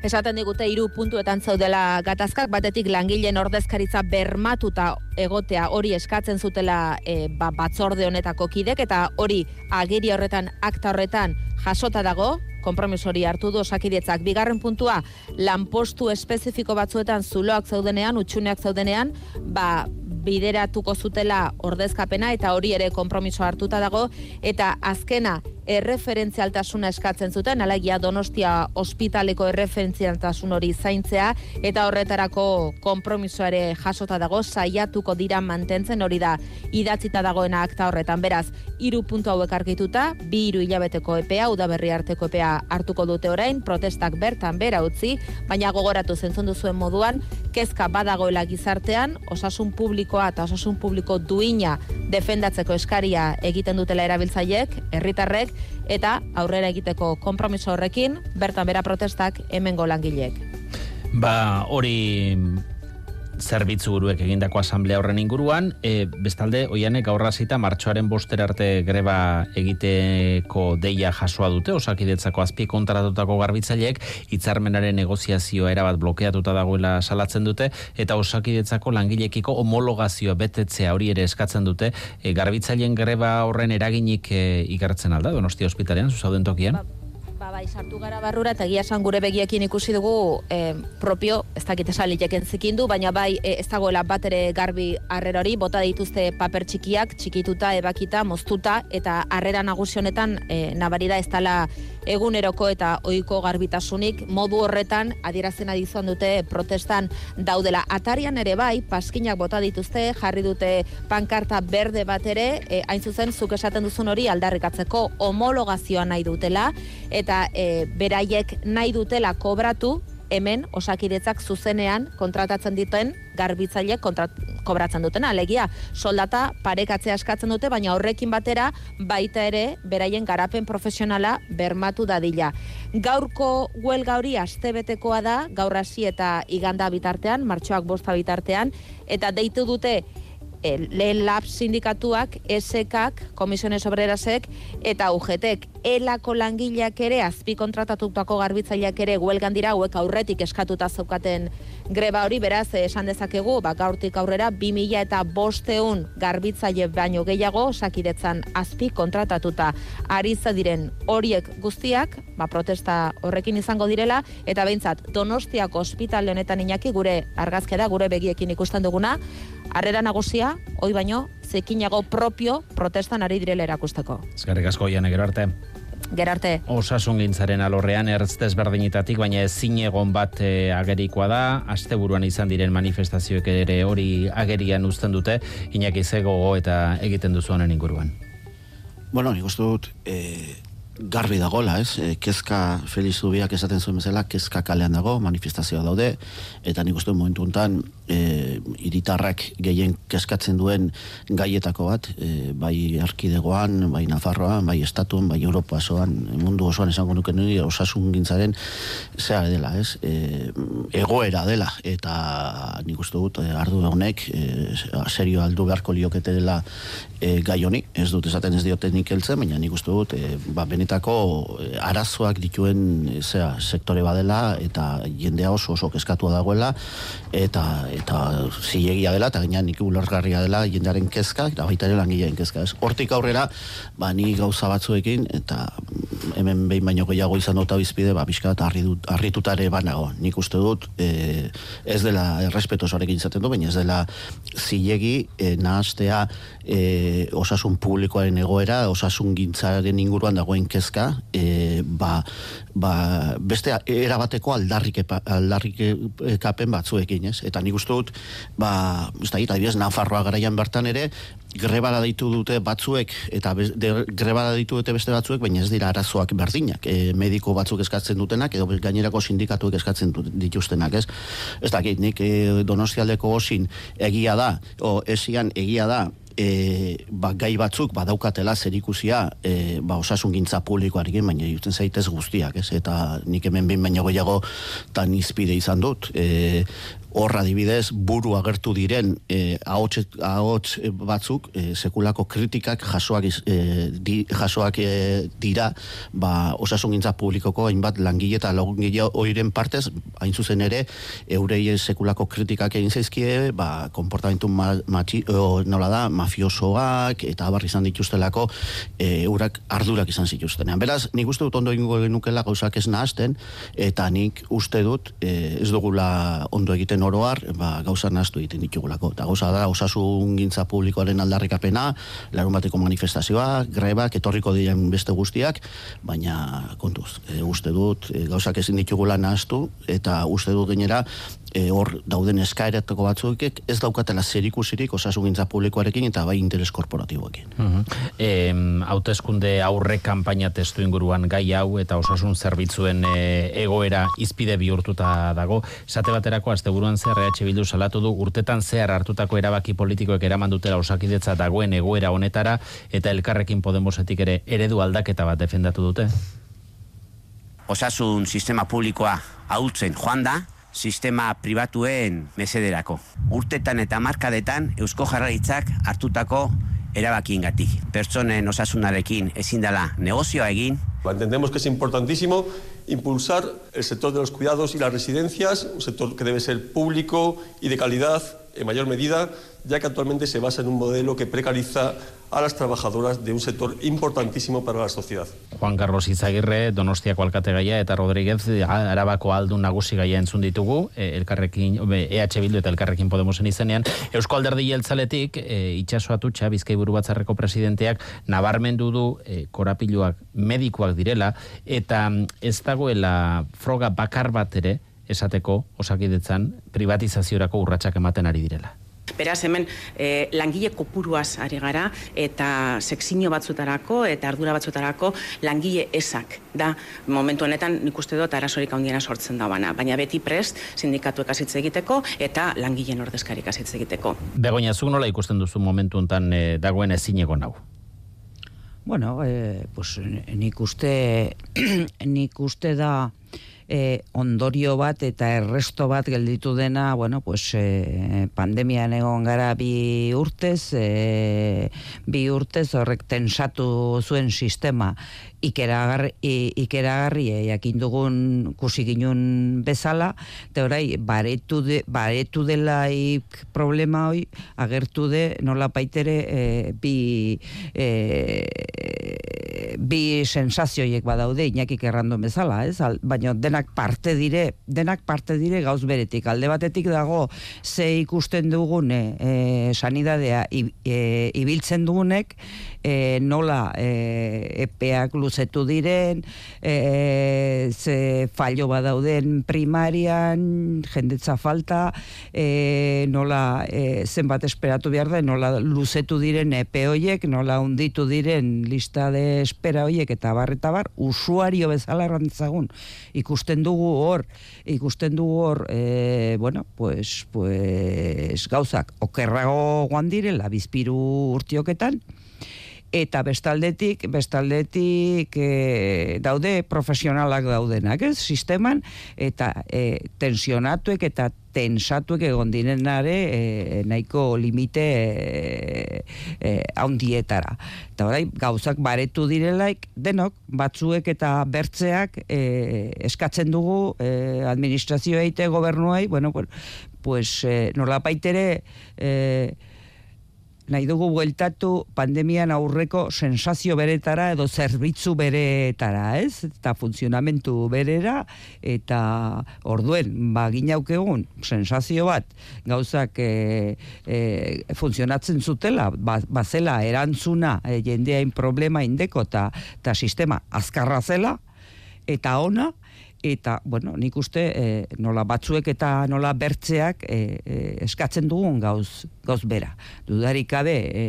S14: Esaten digute hiru puntuetan zaudela gatazkak, batetik langileen ordezkaritza bermatuta egotea hori eskatzen zutela e, ba, batzorde honetako kidek, eta hori agiri horretan, akta horretan jasota dago, konpromiso hori hartu du osakidetzak. Bigarren puntua, lanpostu espezifiko batzuetan zuloak zaudenean, utxuneak zaudenean, ba, bideratuko zutela ordezkapena eta hori ere konpromiso hartuta dago eta azkena erreferentzialtasuna eskatzen zuten, alegia Donostia ospitaleko erreferentzialtasun hori zaintzea, eta horretarako konpromisoare jasota dago, saiatuko dira mantentzen hori da idatzita dagoena akta horretan. Beraz, hiru puntu hauek argituta, bi hiru hilabeteko epea, udaberri arteko epea hartuko dute orain, protestak bertan bera utzi, baina gogoratu zentzun duzuen moduan, kezka badagoela gizartean, osasun publikoa eta osasun publiko duina defendatzeko eskaria egiten dutela erabiltzaileek, herritarrek, eta aurrera egiteko konpromiso horrekin, bertan bera protestak hemengo langileek.
S2: Ba, hori zerbitzu buruek egindako asamblea horren inguruan, e, bestalde, oianek aurra zita martxoaren boster arte greba egiteko deia jasoa dute, osakidetzako azpi kontratatutako garbitzaileek, hitzarmenaren negoziazioa erabat blokeatuta dagoela salatzen dute, eta osakidetzako langilekiko homologazioa betetzea hori ere eskatzen dute, e, garbitzaileen greba horren eraginik e, igartzen alda, donostia ospitalean, zuzauden tokian?
S14: Ba, bai, sartu gara barrura eta egia esan gure begiekin ikusi dugu eh, propio, ez dakit esaliteken zikindu, baina bai eh, ez dagoela bat ere garbi harrera hori, bota dituzte paper txikiak, txikituta, ebakita, moztuta, eta harrera nagusi honetan eh, nabari da ez dela eguneroko eta ohiko garbitasunik, modu horretan adierazten adizuan dute protestan daudela. Atarian ere bai, paskinak bota dituzte, jarri dute pankarta berde bat ere, eh, hain zuzen, zuk esaten duzun hori aldarrikatzeko homologazioa nahi dutela, eta e, beraiek nahi dutela kobratu, hemen osakidetzak zuzenean kontratatzen dituen garbitzaile kontrat, kobratzen dutena. Alegia, soldata parekatzea eskatzen dute, baina horrekin batera baita ere beraien garapen profesionala bermatu dadila. Gaurko huelga hori astebetekoa da, gaur hasi eta iganda bitartean, martxoak bosta bitartean, eta deitu dute lehen lab sindikatuak, esekak, komisiones obrerasek, eta UGTek, elako langileak ere, azpi kontratatutako garbitzaileak ere, huelgan dira, hauek aurretik eskatuta zaukaten greba hori, beraz, eh, esan dezakegu, ba, gaurtik aurrera, 2000 eta bosteun garbitzaile baino gehiago, sakidetzan azpi kontratatuta ari diren horiek guztiak, ba, protesta horrekin izango direla, eta behintzat, Donostiako ospitale honetan inaki gure argazkera, gure begiekin ikusten duguna, harrera nagusia, hoi baino, zekinago propio protestan ari direla erakusteko.
S2: Eskerrik asko, oiane, gero arte.
S14: Gero arte.
S2: Osasun gintzaren alorrean ertz desberdinetatik, baina ezin egon bat e, agerikoa da, asteburuan izan diren manifestazioek ere hori agerian uzten dute, Iñaki ze gogo eta egiten duzu honen inguruan.
S11: Bueno, nik uste dut, e, garbi dagola, ez? E, kezka Feliz Zubiak esaten zuen bezala, kezka kalean dago, manifestazioa daude, eta nik uste dut momentu honetan, e, iritarrak gehien kezkatzen duen gaietako bat, e, bai arkidegoan, bai Nafarroan, bai Estatuan, bai Europa osoan, mundu osoan esango nuke niri osasun gintzaren zea dela, ez? E, egoera dela, eta nik uste dut, e, ardu honek, e, serio aldu beharko liokete dela e, gai honi, ez dut esaten ez diote nik heltzen, baina nik uste dut, e, ba, benetako e, arazoak dituen e, zera, sektore badela, eta jendea oso oso keskatua dagoela, eta eta zilegia dela, eta gainean nik ulergarria dela jendearen kezka, eta baita ere langileen kezka. Ez. Hortik aurrera, ba, ni gauza batzuekin, eta hemen behin baino gehiago izan dut bizpide, ba, pixka eta harritutare banago. Nik uste dut, e, ez dela errespetosoarekin izaten du, baina ez dela zilegi, e, nahastea, e, osasun publikoaren egoera, osasun gintzaren inguruan dagoen kezka, e, ba, ba, beste erabateko aldarrikepa, aldarrikapen batzuekin, ez? Eta nik uste dut, ba, ez da, adibidez, Nafarroa garaian bertan ere, grebara ditu dute batzuek, eta be, de, grebara ditu dute beste batzuek, baina ez dira arazoak berdinak, e, mediko batzuk eskatzen dutenak, edo gainerako sindikatuek eskatzen dituztenak, ez? Ez dakit, nik e, donostialdeko osin egia da, o esian egia da, e, ba, gai batzuk badaukatela zerikusia e, ba, osasun gintza publikoarekin, baina jutzen zaitez guztiak, ez? Eta nik hemen behin baino gehiago tan izpide izan dut. E, horra adibidez buru agertu diren eh, ahots, ahots batzuk eh, sekulako kritikak jasoak, eh, di, jasoak eh, dira ba, osasungintza publikoko hainbat langile eta lagungile oiren partez hain zuzen ere eurei sekulako kritikak egin zaizkie ba, komportamentu ma, matxi, o, nola da, mafiosoak eta abar izan dituztelako eh, eurak ardurak izan zituztenean. Beraz, nik uste dut ondo egingo genukela gauzak ez nahazten eta nik uste dut eh, ez dugula ondo egiten herritarren oroar, ba, gauza nahastu egiten ditugulako. Eta gauza da, osasun gintza publikoaren aldarrikapena, larun bateko manifestazioa, grebak, etorriko diren beste guztiak, baina kontuz, e, uste dut, e, gauzak ezin ditugula nahastu, eta uste dut gainera, e, hor dauden eskaeretako batzuekek ez daukatela zerikusirik osasugintza publikoarekin eta bai interes korporatiboekin.
S2: Mhm. Em, hauteskunde aurre kanpaina testu inguruan gai hau eta osasun zerbitzuen e, egoera izpide bihurtuta dago. Esate baterako asteburuan zer EH Bildu salatu du urtetan zehar hartutako erabaki politikoek eraman dutela osakidetza dagoen egoera honetara eta elkarrekin Podemosetik ere eredu aldaketa bat defendatu dute.
S15: osasun sistema publikoa ahultzen joan da, sistema pribatuen mesederako. Urtetan eta markadetan Eusko Jarraritzak hartutako erabakiengatik. Pertsonen osasunarekin ezin dela negozioa egin,
S16: Entendemos que es importantísimo impulsar el sector de los cuidados y las residencias, un sector que debe ser público y de calidad en mayor medida, ya que actualmente se basa en un modelo que precariza a las trabajadoras de un sector importantísimo para la sociedad.
S2: Juan Carlos Izagirre, Donostiako alkategaia eta Rodríguez Arabako aldun nagusi gaia entzun ditugu, e, elkarrekin, EH Bildu eta elkarrekin Podemosen izenean. Eusko alderdi jeltzaletik, e, itxaso atutxa, Bizkai buru batzarreko presidenteak, nabarmendu du e, korapiluak medikoak direla, eta mm, ez dagoela froga bakar bat ere, esateko osakidetzan privatizaziorako urratsak ematen ari direla.
S17: Beraz, hemen eh, langile kopuruaz ari gara eta sekzio batzutarako eta ardura batzutarako langile esak da momentu honetan nik uste dut arazorik handiena sortzen da bana. Baina beti prest sindikatuek hasitze egiteko eta langileen ordezkarik hasitze egiteko.
S2: Begoña, zuk nola ikusten duzu momentu hontan e, dagoen ezineko nau?
S12: Bueno, eh, pues, nik uste, *clears throat* nik uste da eh, ondorio bat eta erresto bat gelditu dena, bueno, pues, eh, pandemian egon gara bi urtez, eh, bi urtez horrek tensatu zuen sistema ikeragarri, ikeragarri eh, jakin dugun kusi ginun bezala, eta orai, baretu, de, baretu delaik problema hoi, agertu de nola paitere eh, bi eh, bi sensazioiek badaude inakik errandon bezala, ez? Baina denak parte dire, denak parte dire gauz beretik. Alde batetik dago ze ikusten dugune e, sanidadea e, ibiltzen dugunek, e, nola e, epeak luzetu diren, e, ze fallo badauden primarian, jendetza falta, e, nola e, zenbat esperatu behar da, nola luzetu diren epe hoiek, nola unditu diren lista de espera hoiek eta bar eta bar, usuario bezala errantzagun. Ikusten dugu hor, ikusten dugu hor, e, bueno, pues, pues gauzak okerrago guan direla bizpiru urtioketan, eta bestaldetik, bestaldetik e, daude profesionalak daudenak, ez, sisteman, eta e, tensionatuek eta tensatuek egon direnare e, nahiko limite e, e, haundietara. Eta orai, gauzak baretu direlaik, denok, batzuek eta bertzeak e, eskatzen dugu e, administrazioa eite gobernuai, bueno, pues, e, nolapaitere e, nahi dugu bueltatu pandemian aurreko sensazio beretara edo zerbitzu beretara, ez? Eta funtzionamentu berera eta orduen ba ginauk egun sensazio bat gauzak e, e, funtzionatzen zutela, ba, bazela erantzuna e, jendeain problema indeko eta ta sistema azkarra zela eta ona eta, bueno, nik uste e, nola batzuek eta nola bertzeak e, e, eskatzen dugun gauz, gauz bera. Dudarik gabe e,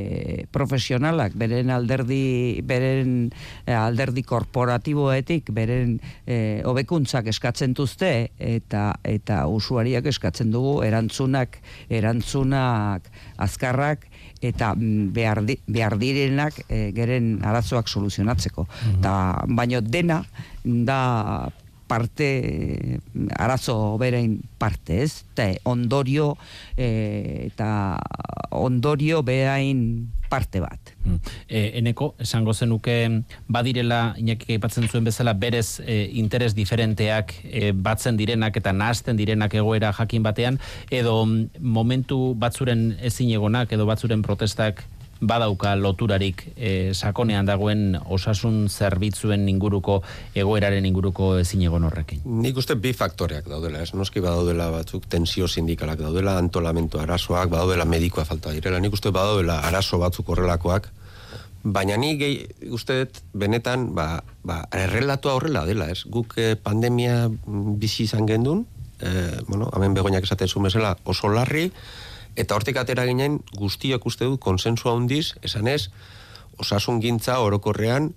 S12: profesionalak beren alderdi beren alderdi korporatiboetik beren hobekuntzak eskatzen duzte eta eta usuariak eskatzen dugu erantzunak erantzunak azkarrak eta mm, behar, di, behar direnak e, geren arazoak soluzionatzeko. Ta, baino dena da parte arazo berein parte, ez? Eta ondorio e, eta ondorio berain parte bat.
S2: E, eneko, esango zenuke badirela, inakik aipatzen zuen bezala, berez e, interes diferenteak e, batzen direnak eta nahazten direnak egoera jakin batean, edo mm, momentu batzuren ezin egonak edo batzuren protestak badauka loturarik e, sakonean dagoen osasun zerbitzuen inguruko egoeraren inguruko ezin egon horrekin.
S13: Nik uste bi faktoreak daudela, ez? Noski badaudela batzuk tensio sindikalak daudela, antolamentu arazoak, badaudela medikoa falta direla. Nik uste badaudela arazo batzuk horrelakoak, baina ni gehi uste dut benetan ba, ba, errelatua horrela dela, ez? Guk eh, pandemia mm, bizi izan gendun, eh, bueno, hemen begoinak esaten zuen bezala oso larri, eta hortik atera ginen guztiok uste dut konsensua handiz, esan ez, osasun gintza orokorrean,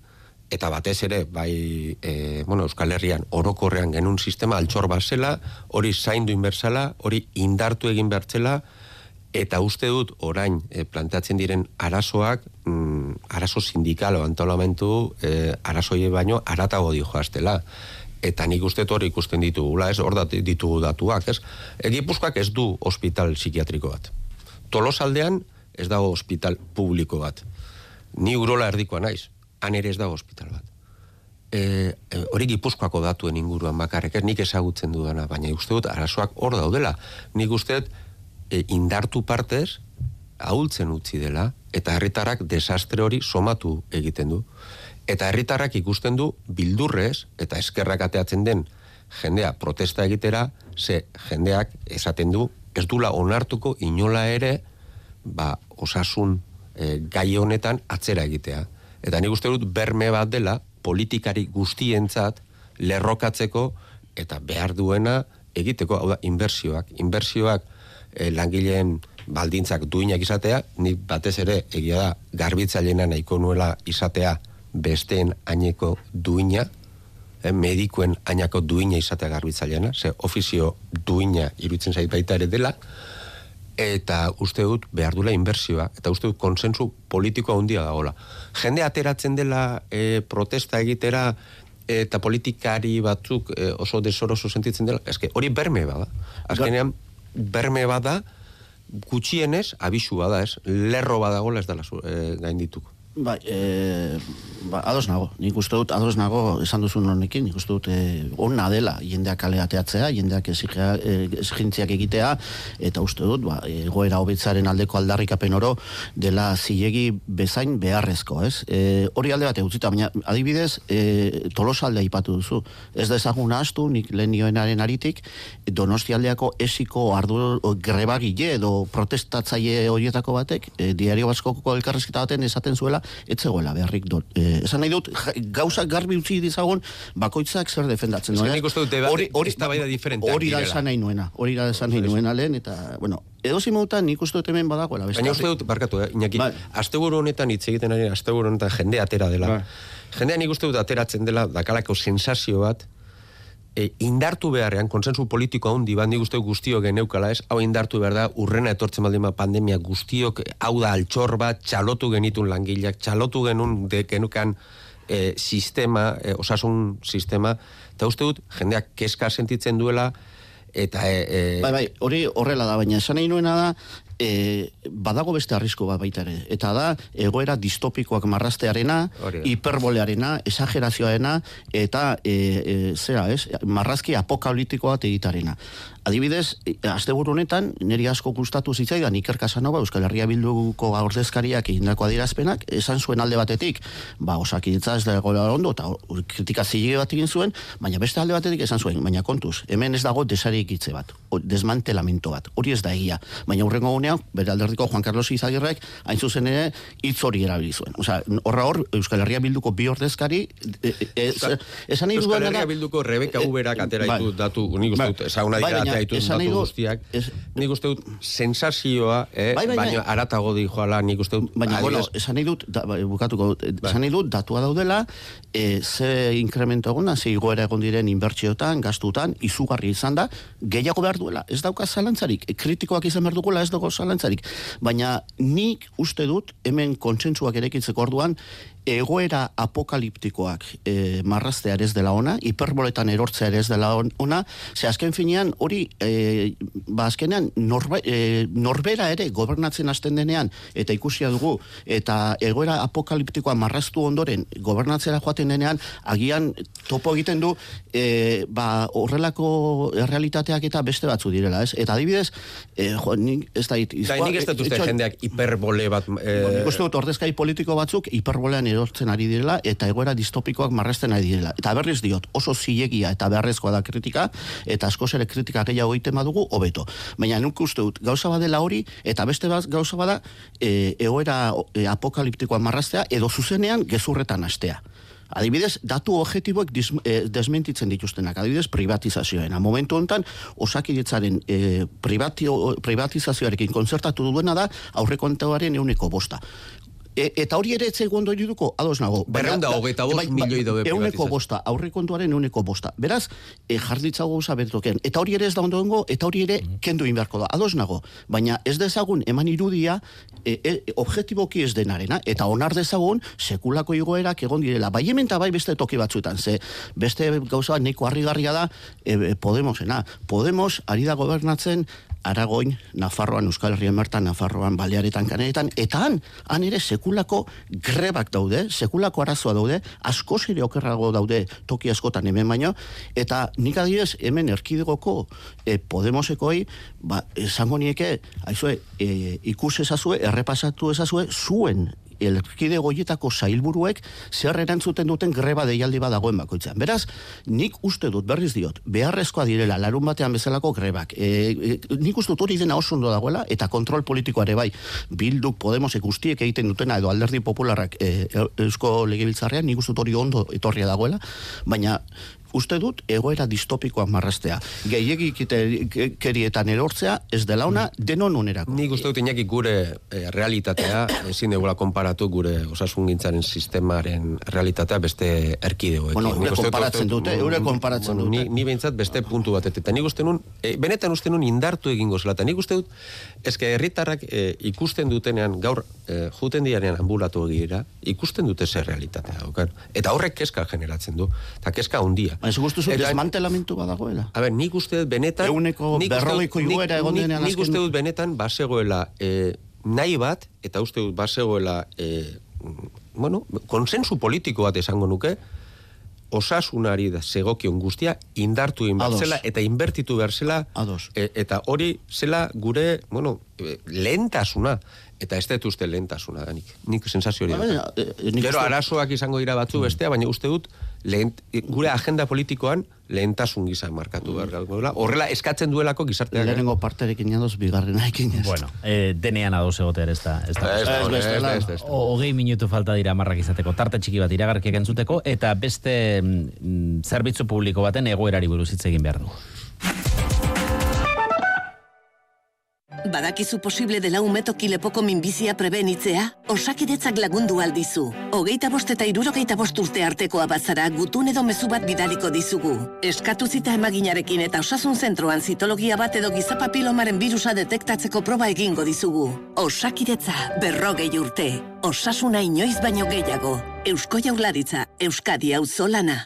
S13: eta batez ere, bai, e, bueno, Euskal Herrian orokorrean genuen sistema altxor bat zela, hori zaindu inbertsala, hori indartu egin bertzela, eta uste dut orain e, planteatzen diren arazoak, mm, arazo sindikalo antolamentu, e, arazoie baino aratago dio joaztela. Eta nik uste hori ikusten ditugula, ez, hor dat- ditugu datuak, ez. E, Gipuzkoak ez du hospital psikiatriko bat. Tolosaldean ez dago hospital publiko bat. Ni urola erdikoa naiz, han ere ez dago hospital bat. E, e, hori gipuzkoako datuen inguruan bakarrik, ez nik ezagutzen dudana, baina uste dut arazoak hor daudela. Nik uste dut e, indartu partez ahultzen utzi dela, eta herritarrak desastre hori somatu egiten du. Eta herritarrak ikusten du bildurrez, eta eskerrak ateatzen den jendea protesta egitera, ze jendeak esaten du, ez dula onartuko inola ere, ba, osasun e, gai honetan atzera egitea. Eta nik uste dut berme bat dela politikari guztientzat lerrokatzeko eta behar duena egiteko, hau da, inbersioak. Inbersioak e, langileen baldintzak duinak izatea, nik batez ere egia da garbitzaileena nahiko nuela izatea besteen aineko duina, eh, medikuen ainako duina izatea garbitzaileena, ze ofizio duina iruditzen zait baita ere dela, eta uste dut behar dula inbersioa, eta uste dut konsensu politikoa handia dagoela. Jende ateratzen dela e, protesta egitera eta politikari batzuk e, oso desoroso sentitzen dela, eske hori berme bada. Azkenean, berme bada, gutxienez, abisu bada, ez? Lerro badagola ez dela e, gaindituko.
S11: Bai, e, ba, ados nago. Nik uste dut, ados nago esan duzun honekin, nik uste dut e, onna dela jendeak kale ateatzea, jendeak exigia- e, exigentziak egitea, eta uste dut, ba, egoera hobetzaren aldeko aldarrikapen oro dela zilegi bezain beharrezko, ez? E, hori alde bat utzita, baina adibidez, e, tolosalde aipatu duzu. Ez da ezagun astu, nik lehen nioenaren aritik, donostialdeako esiko ardu grebagile edo protestatzaile horietako batek, e, diario baskoko elkarrezketa baten esaten zuela, ez zegoela beharrik do, e, esan nahi dut, gauzak garbi utzi dizagun, bakoitzak zer defendatzen
S13: Ez que
S11: duen.
S13: nik uste dut
S11: Hori- hori- Hori da esan nahi nuena, hori da esan nahi nuena lehen, eta, bueno, edo zimutan nik uste dut hemen badagoela.
S13: Baina uste dut, barkatu, eh, Iñaki, asteburu honetan hitz egiten ari, asteburu honetan jende atera dela. Jendea nik uste dut ateratzen dela, dakalako sensazio bat, e, indartu beharrean, konsensu politiko handi bat, nik uste dut guztiok geneukala ez, hau indartu behar da, urrena etortzen baldin ba pandemia guztiok, hau da altxor bat, txalotu genitun langileak, txalotu genuen de genukan e, sistema, e, osasun sistema, eta uste dut, jendeak keska sentitzen duela, eta e, e,
S11: Bai, bai, hori horrela da, baina esan nahi nuena da, e, badago beste arrisko bat baita ere. Eta da, egoera distopikoak marrastearena, hiperbolearena, esagerazioarena, eta e, e, zera, ez, marrazki apokaliptiko bat egitarena. Adibidez, e, asteburu honetan, niri asko gustatu zitzaidan Iker Casanova, Euskal Herria Bilduko ordezkariak egindako adierazpenak, esan zuen alde batetik, ba, osakidetza ez dagoela ondo, eta kritika zilege bat egin zuen, baina beste alde batetik esan zuen, baina kontuz, hemen ez dago desarik hitze bat, desmantelamento bat, hori ez da egia. Baina hurrengo gunean, bere alderdiko Juan Carlos Izagirrek, hain zuzen ere, hitz hori erabili zuen. Osea, horra hor, Euskal Herria Bilduko bi ordezkari, e, e, e, esan
S13: Euskal Herria
S11: da-
S13: Bilduko Rebeka
S11: e,
S13: Uberak atera
S11: bai.
S13: ditu datu, nik uste
S11: Bai.
S13: dut, ezaguna
S11: Bai,
S13: dira
S11: baina
S13: atera ditu
S11: esan
S13: datu guztiak, nik uste dut sensazioa, eh,
S11: Bai, bai, bai.
S13: baina aratago di joala, nik uste dut,
S11: Baina, bueno, esan nahi dut, da, bai, bukatuko, esan nahi dut, datua daudela, e, ze inkremento egona, ze igoera egon diren inbertsiotan, gastutan, izugarri izan da, gehiago behar duela, ez dauka zalantzarik, kritikoak izan behar dugula, ez dago zalantzarik. Baina nik uste dut, hemen kontsentsuak erekitzeko orduan, egoera apokaliptikoak e, marraztea ez dela ona, hiperboletan erortzea ez dela on- ona, ze azken finean hori, e, ba azkenean norba, e, norbera ere gobernatzen hasten denean, eta ikusia dugu, eta egoera apokaliptikoa marraztu ondoren gobernatzera joaten denean, agian topo egiten du, e, ba horrelako errealitateak eta beste batzu direla, ez? Eta adibidez, e, jo, nik ez da...
S13: Nik ez dut jendeak hiperbole bat...
S11: Eh, nik uste dut ordezkai politiko batzuk hiperbolean erortzen ari direla eta egoera distopikoak marrazten ari direla. Eta berriz diot, oso zilegia eta beharrezkoa da kritika, eta askoz ere kritika gehiago egiten badugu, hobeto. Baina nuk uste dut, gauza badela hori, eta beste bat gauza bada, e, egoera e, apokaliptikoa marraztea, edo zuzenean gezurretan hastea. Adibidez, datu objektiboek eh, desmentitzen dituztenak, adibidez, privatizazioena. Momentu honetan, osakidetzaren eh, privatio, privatizazioarekin konzertatu duena da, aurrekontuaren euneko bosta. E, eta hori ere etzai gondo duko, ados nago.
S13: Berrehun da hogeita bost milioi daude
S11: Euneko bosta, aurrekontuaren euneko bosta. Beraz, e, jarditza gauza betoken. Eta hori ere ez da ondo dengo, eta hori ere kendu egin beharko da. Ados nago. Baina ez dezagun eman irudia e, e, objektiboki ez denarena. Eta onar dezagun sekulako igoerak egon direla. Bai hemen bai beste toki batzuetan. Ze beste gauza bat nahiko harrigarria da e, e, Podemosena. Podemos ari da gobernatzen Aragoin, Nafarroan, Euskal Herrian bertan, Nafarroan, Balearetan, Kaneretan, eta han, han ere sekulako grebak daude, sekulako arazoa daude, asko ere okerrago daude toki askotan hemen baino, eta nik adibidez hemen erkidegoko e, Podemosekoi, ba, esango nieke, aizue, e, ikus ezazue, errepasatu ezazue, zuen elkide goietako zailburuek zer erantzuten duten greba deialdi bat dagoen bakoitzean. Beraz, nik uste dut, berriz diot, beharrezkoa direla larun batean bezalako grebak. E, e, nik uste dut hori dena oso ondo dagoela, eta kontrol politikoare bai, bilduk, Podemosek guztiek egiten dutena, edo alderdi popularrak e, eusko legebiltzarrean, nik uste dut hori ondo etorria dagoela, baina uste dut egoera distopikoak marraztea. Gehiagikerietan erortzea ez dela ona denon onerako.
S13: Nik uste dut inaki gure eh, realitatea ezin degula konparatu gure osasun gintzaren sistemaren realitatea beste erkidegoekin.
S11: Bueno, eure konparatzen dute, eure konparatzen
S13: bueno,
S11: dute.
S13: Ni, ni behintzat beste puntu bat eta nik uste nun, eh, benetan uste nun indartu egingo zela, eta nik uste dut, eske herritarrak eh, ikusten dutenean, gaur, eh, juten dianean ambulatu egira, ikusten dute zer realitatea daukan. Eta horrek keska generatzen du, eta keska handia.
S11: Ez guztu zu
S13: Eta-
S11: desmantelamentu badagoela.
S13: A ber, nik uste dut benetan...
S11: Euneko
S13: nik
S11: berrogeiko
S13: nik-
S11: igoera egon
S13: nik-
S11: denean
S13: Nik
S11: azken-
S13: uste dut benetan basegoela e, nahi bat, eta uste dut basegoela, e, bueno, konsensu politiko bat esango nuke, osasunari da segokion guztia indartu egin zela eta inbertitu behar e, eta hori zela gure, bueno, e, lehentasuna eta ez dut uste lehentasuna nik. Nik sensazio hori
S11: Baina,
S13: daukat.
S11: eh, nik
S13: Gero arazoak izango dira batzu bestea, baina uste dut lehen, gure agenda politikoan lehentasun gisa markatu behar duela. Horrela eskatzen duelako gizarteak. eh?
S11: Lehenengo parterekin jadoz, bigarrenarekin ez.
S2: Bueno, eh, denean ados egotea ere ez da. Ez da.
S13: Ez
S2: Hogei minutu falta dira marrak izateko, tarte txiki bat iragarkiak entzuteko, eta beste mm, zerbitzu publiko baten egoerari buruz hitz egin behar du.
S18: Badakizu posible dela umetoki lepoko minbizia prebenitzea? Osakidetzak lagundu aldizu. Hogeita bost eta irurogeita bost urte artekoa bazara gutun edo mezu bat bidaliko dizugu. Eskatu zita emaginarekin eta osasun zentroan zitologia bat edo gizapapilomaren virusa detektatzeko proba egingo dizugu. Osakidetza berrogei urte. Osasuna inoiz baino gehiago. Eusko jaularitza, Euskadi auzolana.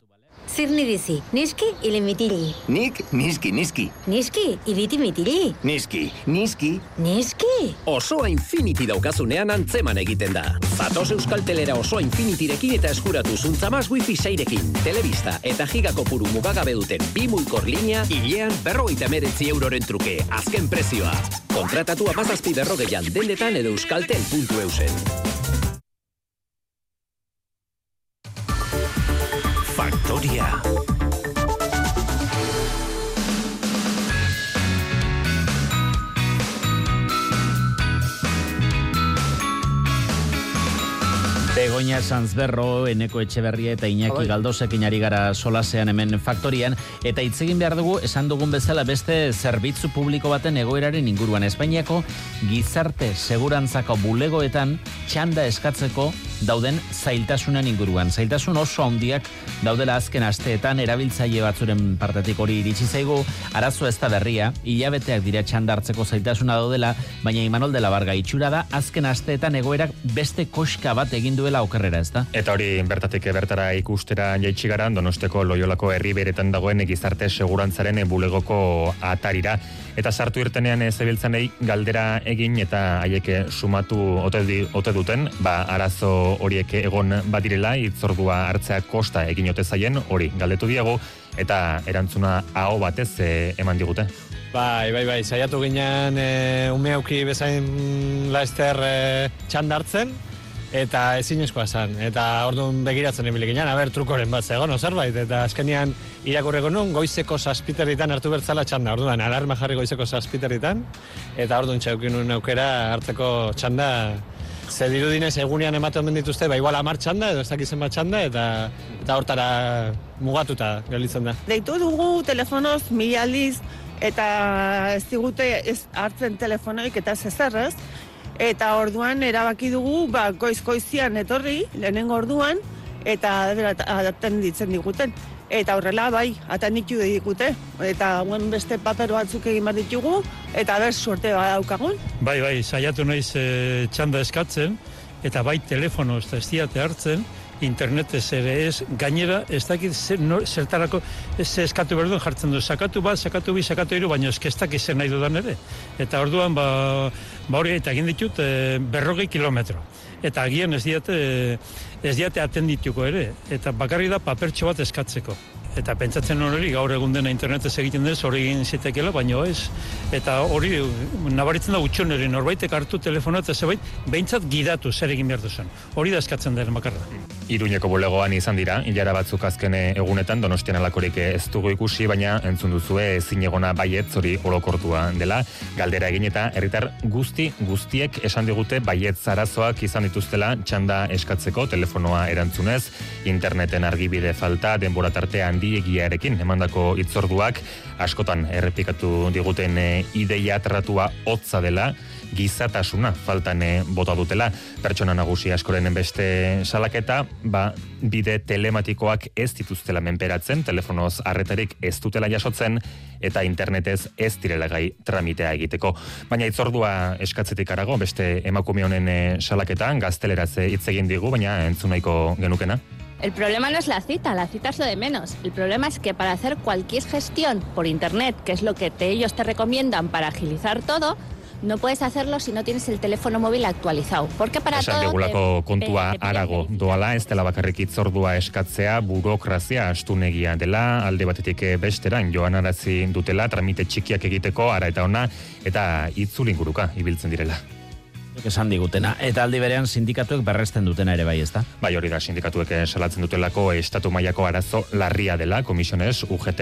S19: Zirni dizi, niski ilimitili.
S20: Nik, niski, niski.
S19: Niski ilitimitili.
S20: Niski, niski.
S19: Niski.
S21: Osoa Infinity daukazunean antzeman egiten da. Zatoz Euskaltelera Osoa Infinityrekin eta eskuratu zuntzamaz wifi seirekin, telebista eta gigako puru mugagabe duten bi muikor linea, hilean berrogeita emeretzi euroren truke, azken prezioa. Kontratatu amazazpi berrogeian dendetan edo euskaltel.eusen.
S2: Begoña Sanzberro, Eneko Etxeberria eta Iñaki Galdosekin ari gara solasean hemen faktorian, eta hitz egin behar dugu, esan dugun bezala beste zerbitzu publiko baten egoeraren inguruan. Espainiako gizarte segurantzako bulegoetan txanda eskatzeko dauden zailtasunen inguruan. Zailtasun oso handiak daudela azken asteetan erabiltzaile batzuren partetik hori iritsi zaigu, arazo ez da berria, hilabeteak dira txandartzeko zailtasuna daudela, baina Imanol de la Barga itxura da azken asteetan egoerak beste koska bat egin duela okerrera, ez da?
S22: Eta hori bertatik bertara ikustera jaitsi gara, donosteko loiolako herri beretan dagoen gizarte segurantzaren bulegoko atarira. Eta sartu irtenean ez zebiltzanei galdera egin eta haiek sumatu ote, ote duten, ba, arazo horiek egon badirela, itzordua hartzea kosta egin ote zaien, hori galdetu diegu, eta erantzuna aho batez eh, eman digute.
S23: Bai, bai, bai, saiatu ginen e, ume auki bezain laester e, txandartzen, eta ezinezkoa zen. Eta orduan begiratzen ibili ginen, aber trukoren bat zegoen, zerbait, eta azkenian irakurreko nun, goizeko saspiterritan hartu bertzala txanda, orduan alarma jarri goizeko saspiterritan, eta orduan txaukin aukera hartzeko txanda, Ze dirudinez egunean ematen omen dituzte, ba igual amar txanda edo ez dakizen bat txanda, eta, eta hortara mugatuta gelditzen da.
S24: Deitu dugu telefonoz mila aldiz eta ez digute ez hartzen telefonoik eta ez ezer ez. Eta orduan erabaki dugu ba, goiz goizian etorri, lehenengo orduan, eta atenditzen diguten. Eta horrela bai, atenitu digute. Eta guen beste paper batzuk egin behar ditugu, eta ber suerte badaukagun.
S25: Bai, bai, saiatu naiz e, txanda eskatzen, eta bai telefono ez da ez hartzen, internetez ere ez, gainera ez dakit zer, no, zertarako ez eskatu behar duen jartzen du, sakatu bat, sakatu bi, sakatu hiru, baina ez dakit zer nahi dudan ere. Eta orduan, ba, ba hori, eta egin ditut e, berrogei kilometro. Eta agian ez diate, ez diate atendituko ere, eta bakarri da papertxo bat eskatzeko. Eta pentsatzen hori gaur egun dena internetez egiten dez hori egin zitekela, baina ez. Eta hori nabaritzen da utxon ere norbaitek hartu telefonoa eta zebait behintzat gidatu zer egin behar duzen. Hori da eskatzen den bakarra.
S22: Iruñeko bulegoan izan dira, hilara batzuk azken egunetan donostian alakorik ez dugu ikusi, baina entzun duzue ezin egona baietz hori orokortua dela, galdera egin eta herritar guzti guztiek esan digute baietz arazoak izan dituztela txanda eskatzeko telefonoa erantzunez, interneten argibide falta, denbora tarte handiegiarekin emandako itzorduak, askotan errepikatu diguten e, ideia tratua hotza dela, gizatasuna faltan eh, bota dutela. Pertsona nagusi askoren beste salaketa, ba, bide telematikoak ez dituztela menperatzen, telefonoz arretarik ez dutela jasotzen, eta internetez ez direla gai tramitea egiteko. Baina itzordua eskatzetik arago, beste emakume honen eh, salaketan, gazteleraz eh, hitz egin digu, baina entzun nahiko genukena.
S26: El problema no es la cita, la cita es lo de menos. El problema es que para hacer cualquier gestión por internet, que es lo que te- ellos te recomiendan para agilizar todo, no puedes hacerlo si no tienes el teléfono móvil actualizado. Porque para
S22: Esan
S26: te-
S22: kontua arago doala, ez dela bakarrik itzordua eskatzea, burokrazia astunegia dela, alde batetik eh, besteran joan arazi dutela, tramite txikiak egiteko, ara eta ona, eta itzulinguruka ibiltzen direla.
S2: Esan digutena. Eta aldi berean sindikatuek berresten dutena ere bai, ezta?
S22: Bai hori da, sindikatuek eh, salatzen dutelako estatu mailako arazo larria dela, komisiones, UGT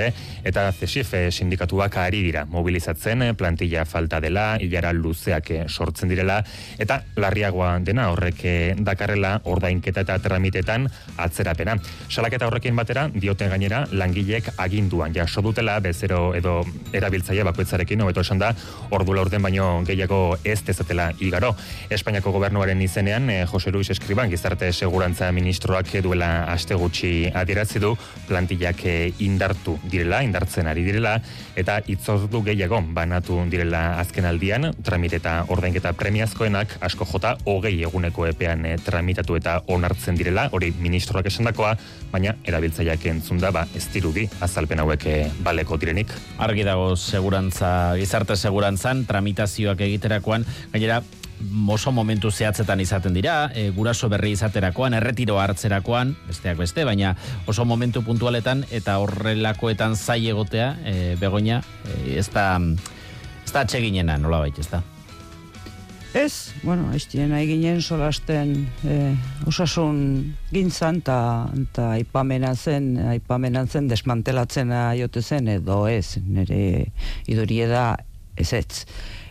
S22: eta CESIF eh, sindikatuak ari dira mobilizatzen, eh, plantilla falta dela, hilara luzeak sortzen direla, eta larriagoa dena horrek dakarrela ordainketa eta tramitetan atzerapena. Salaketa horrekin batera, dioten gainera, langilek aginduan jaso dutela, bezero edo erabiltzaile bakoitzarekin, hobeto esan da, ordu laurden baino gehiago ez dezatela igaro. Espainiako gobernuaren izenean, eh, Jose Luis Escriban, gizarte segurantza ministroak duela aste gutxi adierazi du, plantillak eh, indartu direla, indartzen ari direla, eta itzordu gehiago banatu direla azken aldian, tramite eta ordainketa premiazkoenak asko jota hogei eguneko epean eh, tramitatu eta onartzen direla, hori ministroak esandakoa, baina erabiltzaileak entzun da, ba, ez dirudi azalpen hauek baleko direnik.
S2: Argi dago segurantza, gizarte segurantzan, tramitazioak egiterakoan, gainera, oso momentu zehatzetan izaten dira, e, guraso berri izaterakoan, erretiro hartzerakoan, besteak beste, baina oso momentu puntualetan eta horrelakoetan zai egotea, e, begoña, e, ez da, ez da atseginena, nola baita, ez da?
S12: Ez, bueno, ez nahi ginen solasten eh, osasun gintzan eta aipamena zen, aipamena zen desmantelatzen aiote zen edo ez, nire idorie da ez ez.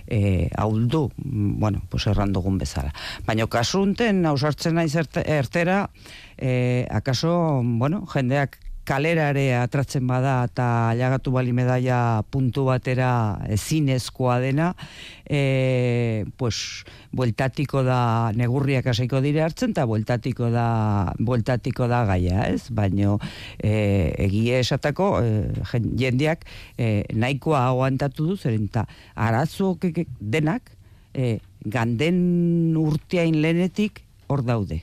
S12: E, hauldu, bueno, pues erran dugun bezala. Baina kasu unten, hausartzen naiz erte- ertera, e, akaso, bueno, jendeak kalera ere atratzen bada eta lagatu bali medaia puntu batera ezinezkoa dena, e, pues, bueltatiko da negurriak aseiko dire hartzen, eta bueltatiko da, bueltatiko da gaia, ez? Baino, e, egie esatako, e, jendeak e, nahikoa aguantatu du, zeren eta arazo denak, e, ganden urteain lehenetik hor daude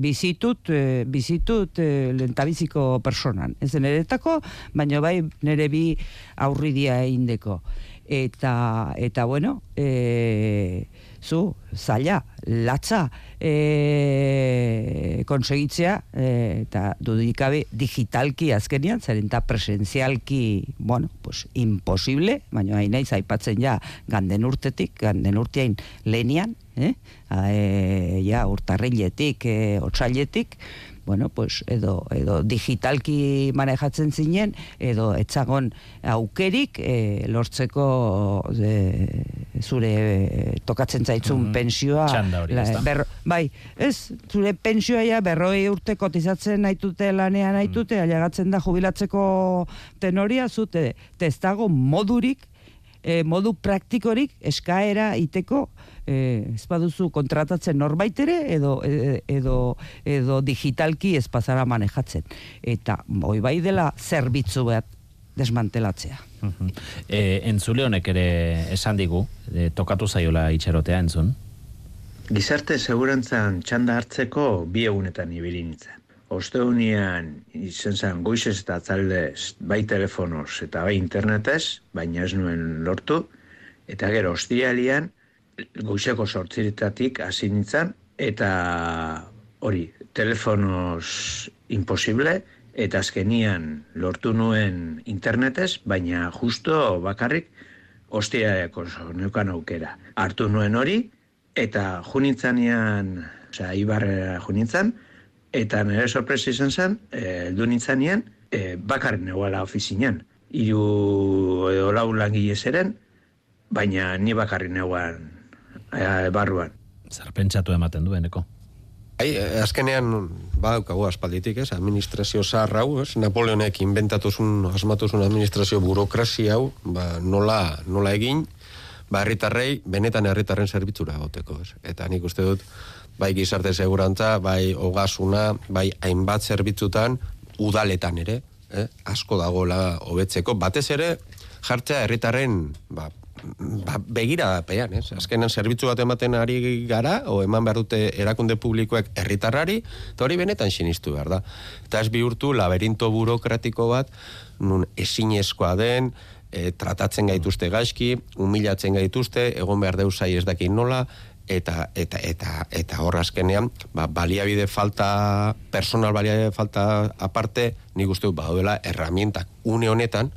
S12: bizitut, e, bizitut e, lentabiziko personan. Ez niretako, baina bai nire bi aurridia indeko. Eta, eta bueno, e, zu, zaila, latza, e, konsegitzea, e, eta dudikabe digitalki azkenian, zeren eta presenzialki, bueno, pues, imposible, baina hain naiz aipatzen ja ganden urtetik, ganden urteain lehenian, eh? E, ja, urtarriletik, e, otsailetik, bueno, pues, edo, edo digitalki manejatzen zinen, edo etzagon aukerik e, lortzeko e, zure e, tokatzen zaitzun mm -hmm. pensioa.
S2: hori, la,
S12: ber, bai, ez, zure pensioa ja berroi urte kotizatzen naitute lanean naitute, mm. ailegatzen da jubilatzeko tenoria, zute, testago modurik, e, modu praktikorik eskaera iteko eh, ez baduzu kontratatzen norbait ere edo, e, edo, edo digitalki ez pasara manejatzen. Eta hoi bai dela zerbitzu bat desmantelatzea.
S2: e, entzule honek ere esan digu, e, tokatu zaiola itxerotea entzun?
S27: Gizarte segurantzan txanda hartzeko bi egunetan ibili nintzen. Osteunian izen zen goizez eta atzaldez bai telefonoz eta bai internetez, baina ez nuen lortu, eta gero ostialian goizeko sortziretatik hasi nintzen, eta hori, telefonos imposible, eta azkenian lortu nuen internetez, baina justo bakarrik ostiaeko neukan aukera. Hartu nuen hori, eta junintzanian, osea, ibarrera junintzan, eta nire sorpresa izan zen, heldu nintzanean, e, bakarrik negoela ofizinean. Iru edo lau langile zeren, baina ni bakarrik negoan e, barruan.
S2: Zer pentsatu ematen dueneko?
S13: Ai, azkenean, badaukagu aspalditik, ez, administrazio zaharra hau, ez, Napoleonek inventatuzun, asmatuzun administrazio burokrazia hau, ba, nola, nola egin, ba, herritarrei, benetan herritarren zerbitzura goteko, ez. Eta nik uste dut, bai gizarte segurantza, bai hogasuna, bai hainbat zerbitzutan, udaletan ere, eh? asko dagoela hobetzeko, batez ere, jartzea herritarren ba, ba, begira pean, ez? Azkenan zerbitzu bat ematen ari gara, o eman behar dute erakunde publikoek herritarrari, eta hori benetan sinistu behar da. Eta ez bihurtu laberinto burokratiko bat, nun ezinezkoa den, e, tratatzen gaituzte gaizki, humilatzen gaituzte, egon behar deusai ez dakin nola, eta eta eta eta hor azkenean ba, baliabide falta personal baliabide falta aparte ni gustu baduela herramientak une honetan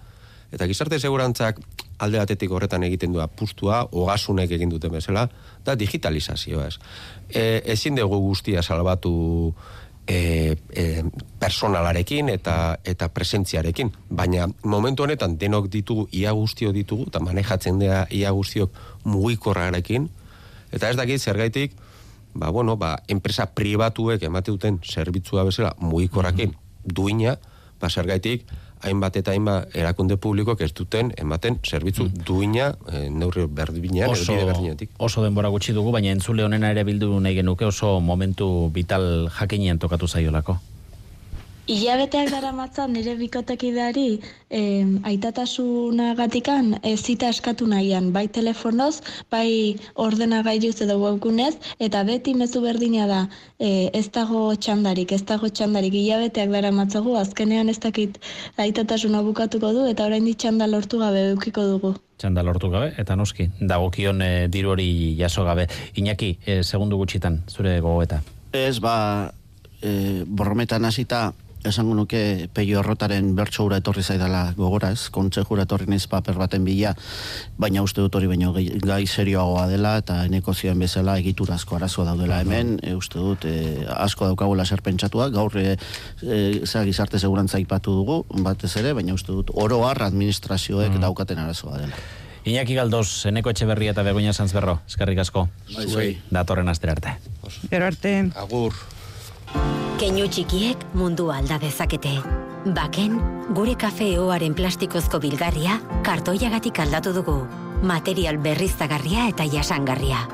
S13: eta gizarte segurantzak alde batetik horretan egiten du apustua, ogasunek egin duten bezala, da digitalizazioa ez. E, ezin dugu guztia salbatu e, e, personalarekin eta eta presentziarekin, baina momentu honetan denok ditugu, ia guztio ditugu, eta manejatzen dea ia guztiok mugikorrarekin, eta ez dakit zergaitik, ba, bueno, ba, enpresa pribatuek emate duten zerbitzua bezala mugikorrakin mm duina, ba, zergaitik, hainbat eta hainbat erakunde publikoak ez duten ematen zerbitzu mm. duina e, neurri berdinean
S2: oso, oso denbora gutxi dugu, baina entzule honena ere bildu nahi genuke oso momentu vital jakinien tokatu zaiolako.
S28: Ilabeteak dara matzan nire bikotekideari eh, aitatasuna gatikan e, zita eskatu nahian, bai telefonoz, bai ordena gailuz edo webgunez, eta beti mezu berdina da e, ez dago txandarik, ez dago txandarik ilabeteak dara matzagu, azkenean ez dakit aitatasuna bukatuko du, eta orain txanda lortu gabe eukiko dugu.
S2: Txanda lortu gabe, eta noski, dagokion e, diru hori jaso gabe. Iñaki, e, segundu gutxitan, zure gogoeta.
S11: Ez, ba, e, borrometan hasita esango nuke peio errotaren bertsoura etorri zaidala gogora ez, kontxe jura etorri naiz paper baten bila, baina uste dut hori baino gai serioagoa dela eta eneko zian bezala egiturazko arazoa daudela hemen, e, uste dut e, asko daukagula zer pentsatua, gaur e, e, gizarte segurantza ipatu dugu, batez ere, baina uste dut oroar administrazioek mm. daukaten arazoa dela.
S2: Iñaki Galdos, Eneko Etxeberria eta Begoña Sanzberro, eskerrik asko.
S11: Bai, bai.
S2: Datorren astera arte.
S12: Gero arte.
S13: Agur.
S19: Keinu txikiek mundua alda dezakete. Baken, gure kafeoaren plastikozko bilgarria kartoiagatik aldatu dugu. Material berriztagarria eta jasangarria.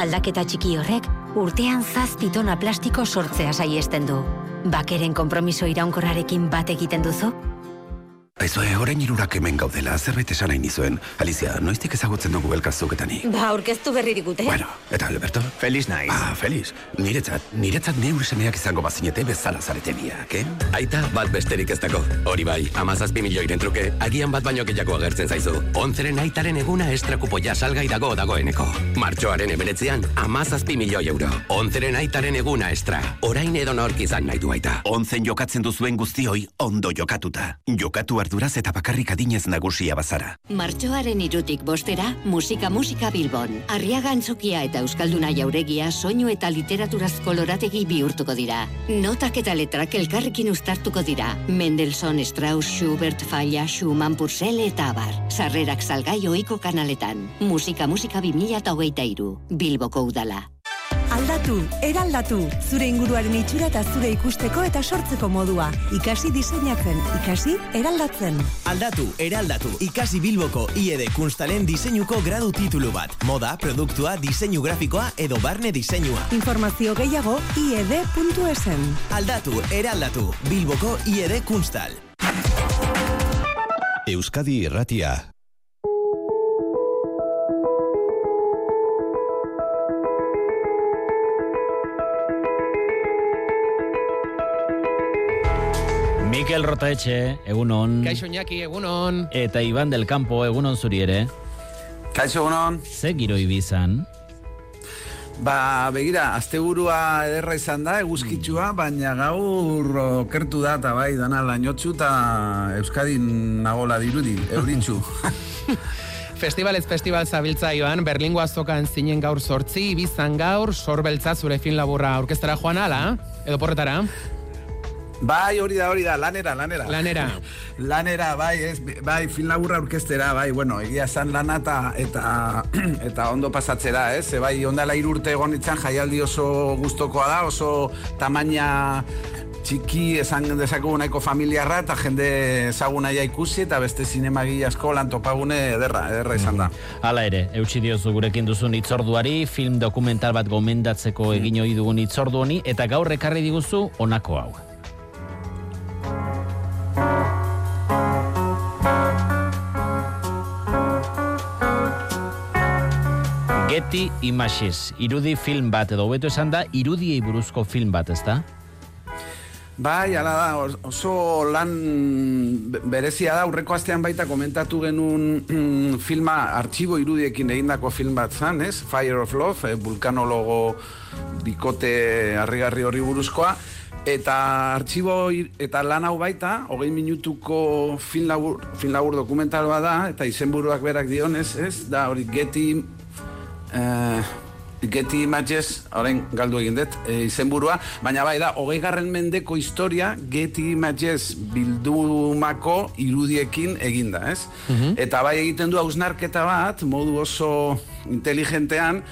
S19: Aldaketa txiki horrek urtean zazpitona plastiko sortzea saiesten du. Bakeren konpromiso iraunkorrarekin bat egiten duzu?
S29: Aizue, orain irurak hemen gaudela, zerbait esan nahi nizuen. Alicia, noiztik ezagutzen dugu elkazuketani?
S19: Ba, aurkeztu berri digute.
S29: Bueno, eta Alberto?
S20: Feliz naiz.
S29: Ah, feliz. Niretzat, niretzat neure semeak izango bazinete bezala zarete biak, eh?
S21: Aita, bat besterik ez dago. Hori bai, amazazpi milioiren truke, agian bat baino gehiago agertzen zaizu. Onzeren aitaren eguna estrakupo ja salgai dago dagoeneko. Martxoaren emeretzean, amazazpi milioi euro. Onzeren aitaren eguna estra. Orain edo nork izan nahi du aita.
S29: Onzen jokatzen duzuen guztioi, ondo jokatuta. Jokatu arduraz eta bakarrik adinez nagusia bazara.
S19: Martxoaren irutik bostera, musika musika Bilbon. Arriaga antzokia eta Euskalduna jauregia soinu eta literaturazko lorategi bihurtuko dira. Notak eta letrak elkarrekin uztartuko dira. Mendelssohn, Strauss, Schubert, Falla, Schumann, Purcell eta abar. Sarrerak salgai oiko kanaletan. Musika musika 2023. Bilboko udala.
S30: Aldatu, eraldatu, zure inguruaren itxura eta zure ikusteko eta sortzeko modua. Ikasi diseinatzen, ikasi eraldatzen.
S31: Aldatu, eraldatu, ikasi Bilboko IED Kunstalen diseinuko gradu titulu bat. Moda, produktua, diseinu grafikoa edo barne diseinua.
S30: Informazio gehiago ied.esen.
S31: Aldatu, eraldatu, Bilboko IED Kunstal.
S32: Euskadi Irratia.
S2: Mikel Rotaetxe, egunon.
S33: Kaixo Iñaki, egunon.
S2: Eta Iban del Campo, egunon zuri ere.
S34: Kaixo egunon.
S2: Ze giro ibizan?
S34: Ba, begira, asteburua ederra izan da, eguzkitsua, baina gaur okertu da, eta bai, dana lainotzu eta Euskadin nagola dirudi, euritzu. *laughs*
S33: Festivalez festival zabiltza joan, Berlingo azokan zinen gaur sortzi, bizan gaur, sorbeltza zure fin laburra orkestara joan ala, edo porretara?
S34: Bai, hori da, hori da, lanera, lanera.
S33: Lanera.
S34: lanera, bai, ez, bai, fin laburra orkestera, bai, bueno, egia esan lana eta, eta, *clears throat* eta ondo pasatzera, ez? E, bai, ondala irurte egon itzan, jaialdi oso gustokoa da, oso tamaina txiki esan dezakegu nahiko familiarra eta jende ezaguna ja ikusi eta beste zinemagi asko lan topagune ederra, ederra izan da.
S2: Hala ere, eutxi diozu gurekin duzun itzorduari, film dokumental bat gomendatzeko egin ohi dugun itzordu honi, eta gaur ekarri diguzu honako hau. Getty Images, irudi film bat edo beto esan da, irudiei buruzko film bat, ez da?
S34: Bai, ala da, oso lan berezia da, urreko astean baita komentatu genuen *clears throat* filma artxibo irudiekin egindako film bat zan, ez? Fire of Love, eh, vulkanologo bikote harrigarri horri buruzkoa, eta artxibo eta lan hau baita, hogei minutuko film labur, film labur dokumentaloa da, eta izenburuak berak dionez, ez? Da, hori Getty uh, Getty Images, orain galdu egin dut, e, izenburua, baina bai da, hogei garren mendeko historia Getty Images bildumako irudiekin eginda, ez? Eta bai egiten du hausnarketa bat, modu oso inteligentean,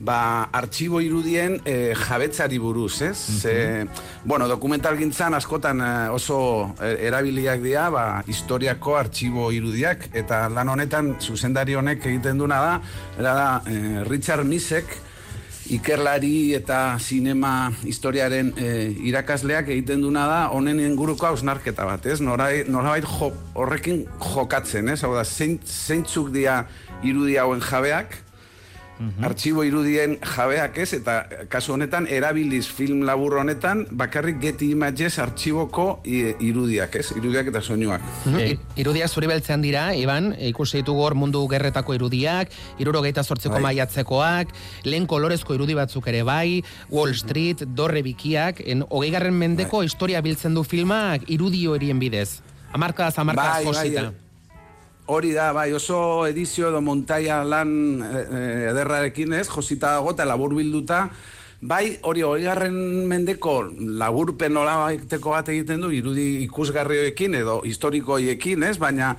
S34: ba, artxibo irudien e, jabetzari buruz, ez? Ze, bueno, dokumental gintzan askotan e, oso e, erabiliak dira, ba, historiako artxibo irudiak, eta lan honetan zuzendari honek egiten duna da, era da, e, Richard Misek, ikerlari eta sinema historiaren e, irakasleak egiten duna da honen inguruko hausnarketa bat, ez? Norai, norabait jo, horrekin jokatzen, ez? Hau da, zein, zeintzuk dira irudi hauen jabeak, artxibo irudien jabeak ez, eta kasu honetan erabiliz film labur honetan bakarrik Getty Images artxiboko irudiak, ez? Irudiak eta soinuak.
S33: I- Irudiak zuri beltzean dira, Iban, ikusi ditugu hor mundu gerretako irudiak, irurogeita sortzeko
S34: Bai.
S33: maiatzekoak, lehen kolorezko irudi batzuk ere bai, Wall Street, dorre bikiak, en hogei garren mendeko historia biltzen du filmak irudio erien bidez. Amarkadaz, amarkadaz
S34: Bai, bai. Hori da, bai, oso edizio edo montaia lan eh, eh, ederrarekin ez, josita dago eta labur bilduta, bai, hori horigarren mendeko laburpen nolabaiteko bat egiten du, irudi ikusgarrioekin edo historikoiekin ez, baina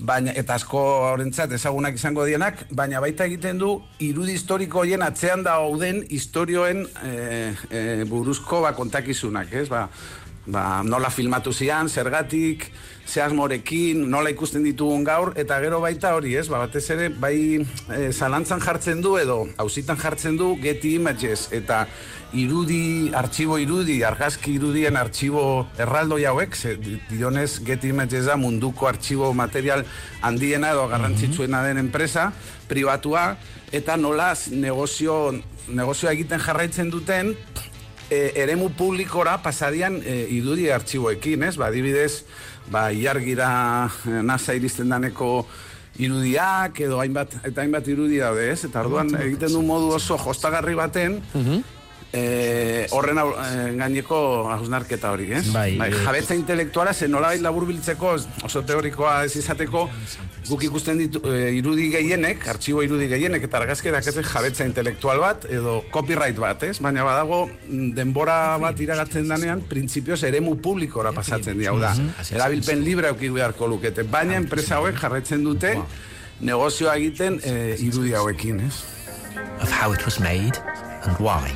S34: baina eta asko horrentzat ezagunak izango dienak, baina baita egiten du irudi historiko hoien atzean da dauden historioen e, e, buruzko ba, kontakizunak, ez? Ba, ba, nola filmatu zian, zergatik, zehazmorekin, nola ikusten ditugun gaur, eta gero baita hori, ez? Ba, batez ere, bai e, zalantzan jartzen du edo hausitan jartzen du Getty Images, eta irudi, artxibo irudi, argazki irudien artxibo erraldoi hauek, ze, dionez Getty Images da munduko artxibo material handiena edo garrantzitsuena den enpresa, pribatua, eta nolaz negozio, negozioa egiten jarraitzen duten, e, eremu publikora pasadian e, idudi artxiboekin, ez? Ba, adibidez, ba, iargira e, nasa iristen daneko irudiak edo hainbat eta hainbat irudi daude, ez? Eta orduan egiten du modu oso jostagarri baten, eh, horren au, eh, gaineko hausnarketa hori, ez?
S2: Bai,
S34: bai jabetza intelektuala, zen nola labur biltzeko, oso teorikoa ez izateko, guk ikusten ditu eh, irudi gehienek, artxibo irudi gehienek, eta argazkerak ez jabetza intelektual bat, edo copyright bat, ez? Baina badago, mm, denbora bat iragatzen danean, printzipioz eremu publikora pasatzen dira, hau da. Erabilpen libre auki beharko lukete, baina enpresa hauek jarraitzen dute, negozioa egiten eh, irudi hauekin, ez?
S35: of how it was made and why,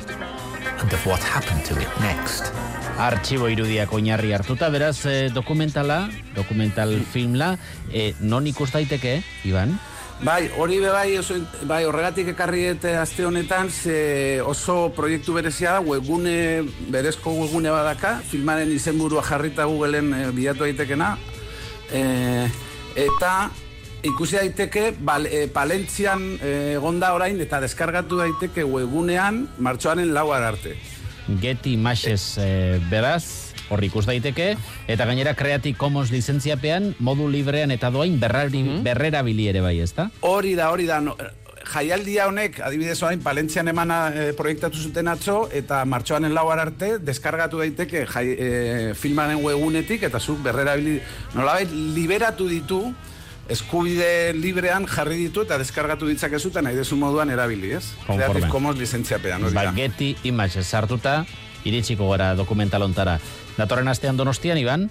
S35: and of what happened to it next.
S2: Artxibo irudiak oinarri hartuta, beraz, eh, dokumentala, dokumental filmla, eh, non ikus daiteke, Iban?
S34: Bai, hori be bai, oso, bai, horregatik ekarri eta aste honetan, ze oso proiektu berezia da, webgune, berezko webgune badaka, filmaren izenburua jarrita Googleen e, bilatu daitekena, e, eta ikusi daiteke, bal, e, Palentzian e, egonda orain, eta deskargatu daiteke webgunean, martxoaren lauar arte.
S2: Getty Images eh, beraz, hor ikus daiteke, eta gainera Creative Commons lizentziapean, modu librean eta doain berrari, berrerabili ere bai, ezta?
S34: Hori da, hori da. No, jaialdia honek, adibidez orain, Palentzian emana e, proiektatu zuten atzo, eta martxoanen lauar arte, deskargatu daiteke jai, e, filmaren webunetik, eta zuk berrerabili, nolabait, liberatu ditu, eskubide librean jarri ditu eta deskargatu ditzakezu eta nahi dezu moduan erabili, ez?
S2: Konforme.
S34: Creative Commons lizentziapean, hori da.
S2: Getty Images sartuta, iritsiko gara dokumentalontara. Datorren astean donostian, Iban?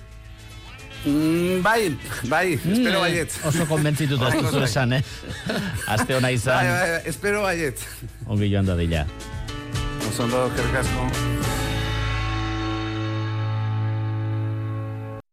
S34: Mm, bai, bai, espero
S2: Mm,
S34: baiet.
S2: Oso konbentzituta *laughs* ez duzu
S34: Bai.
S2: esan, eh? *laughs* Aste hona izan,
S34: Bai, bai, espero baiet.
S2: ongi joan da dila.
S34: Oso ondo, kerkasko.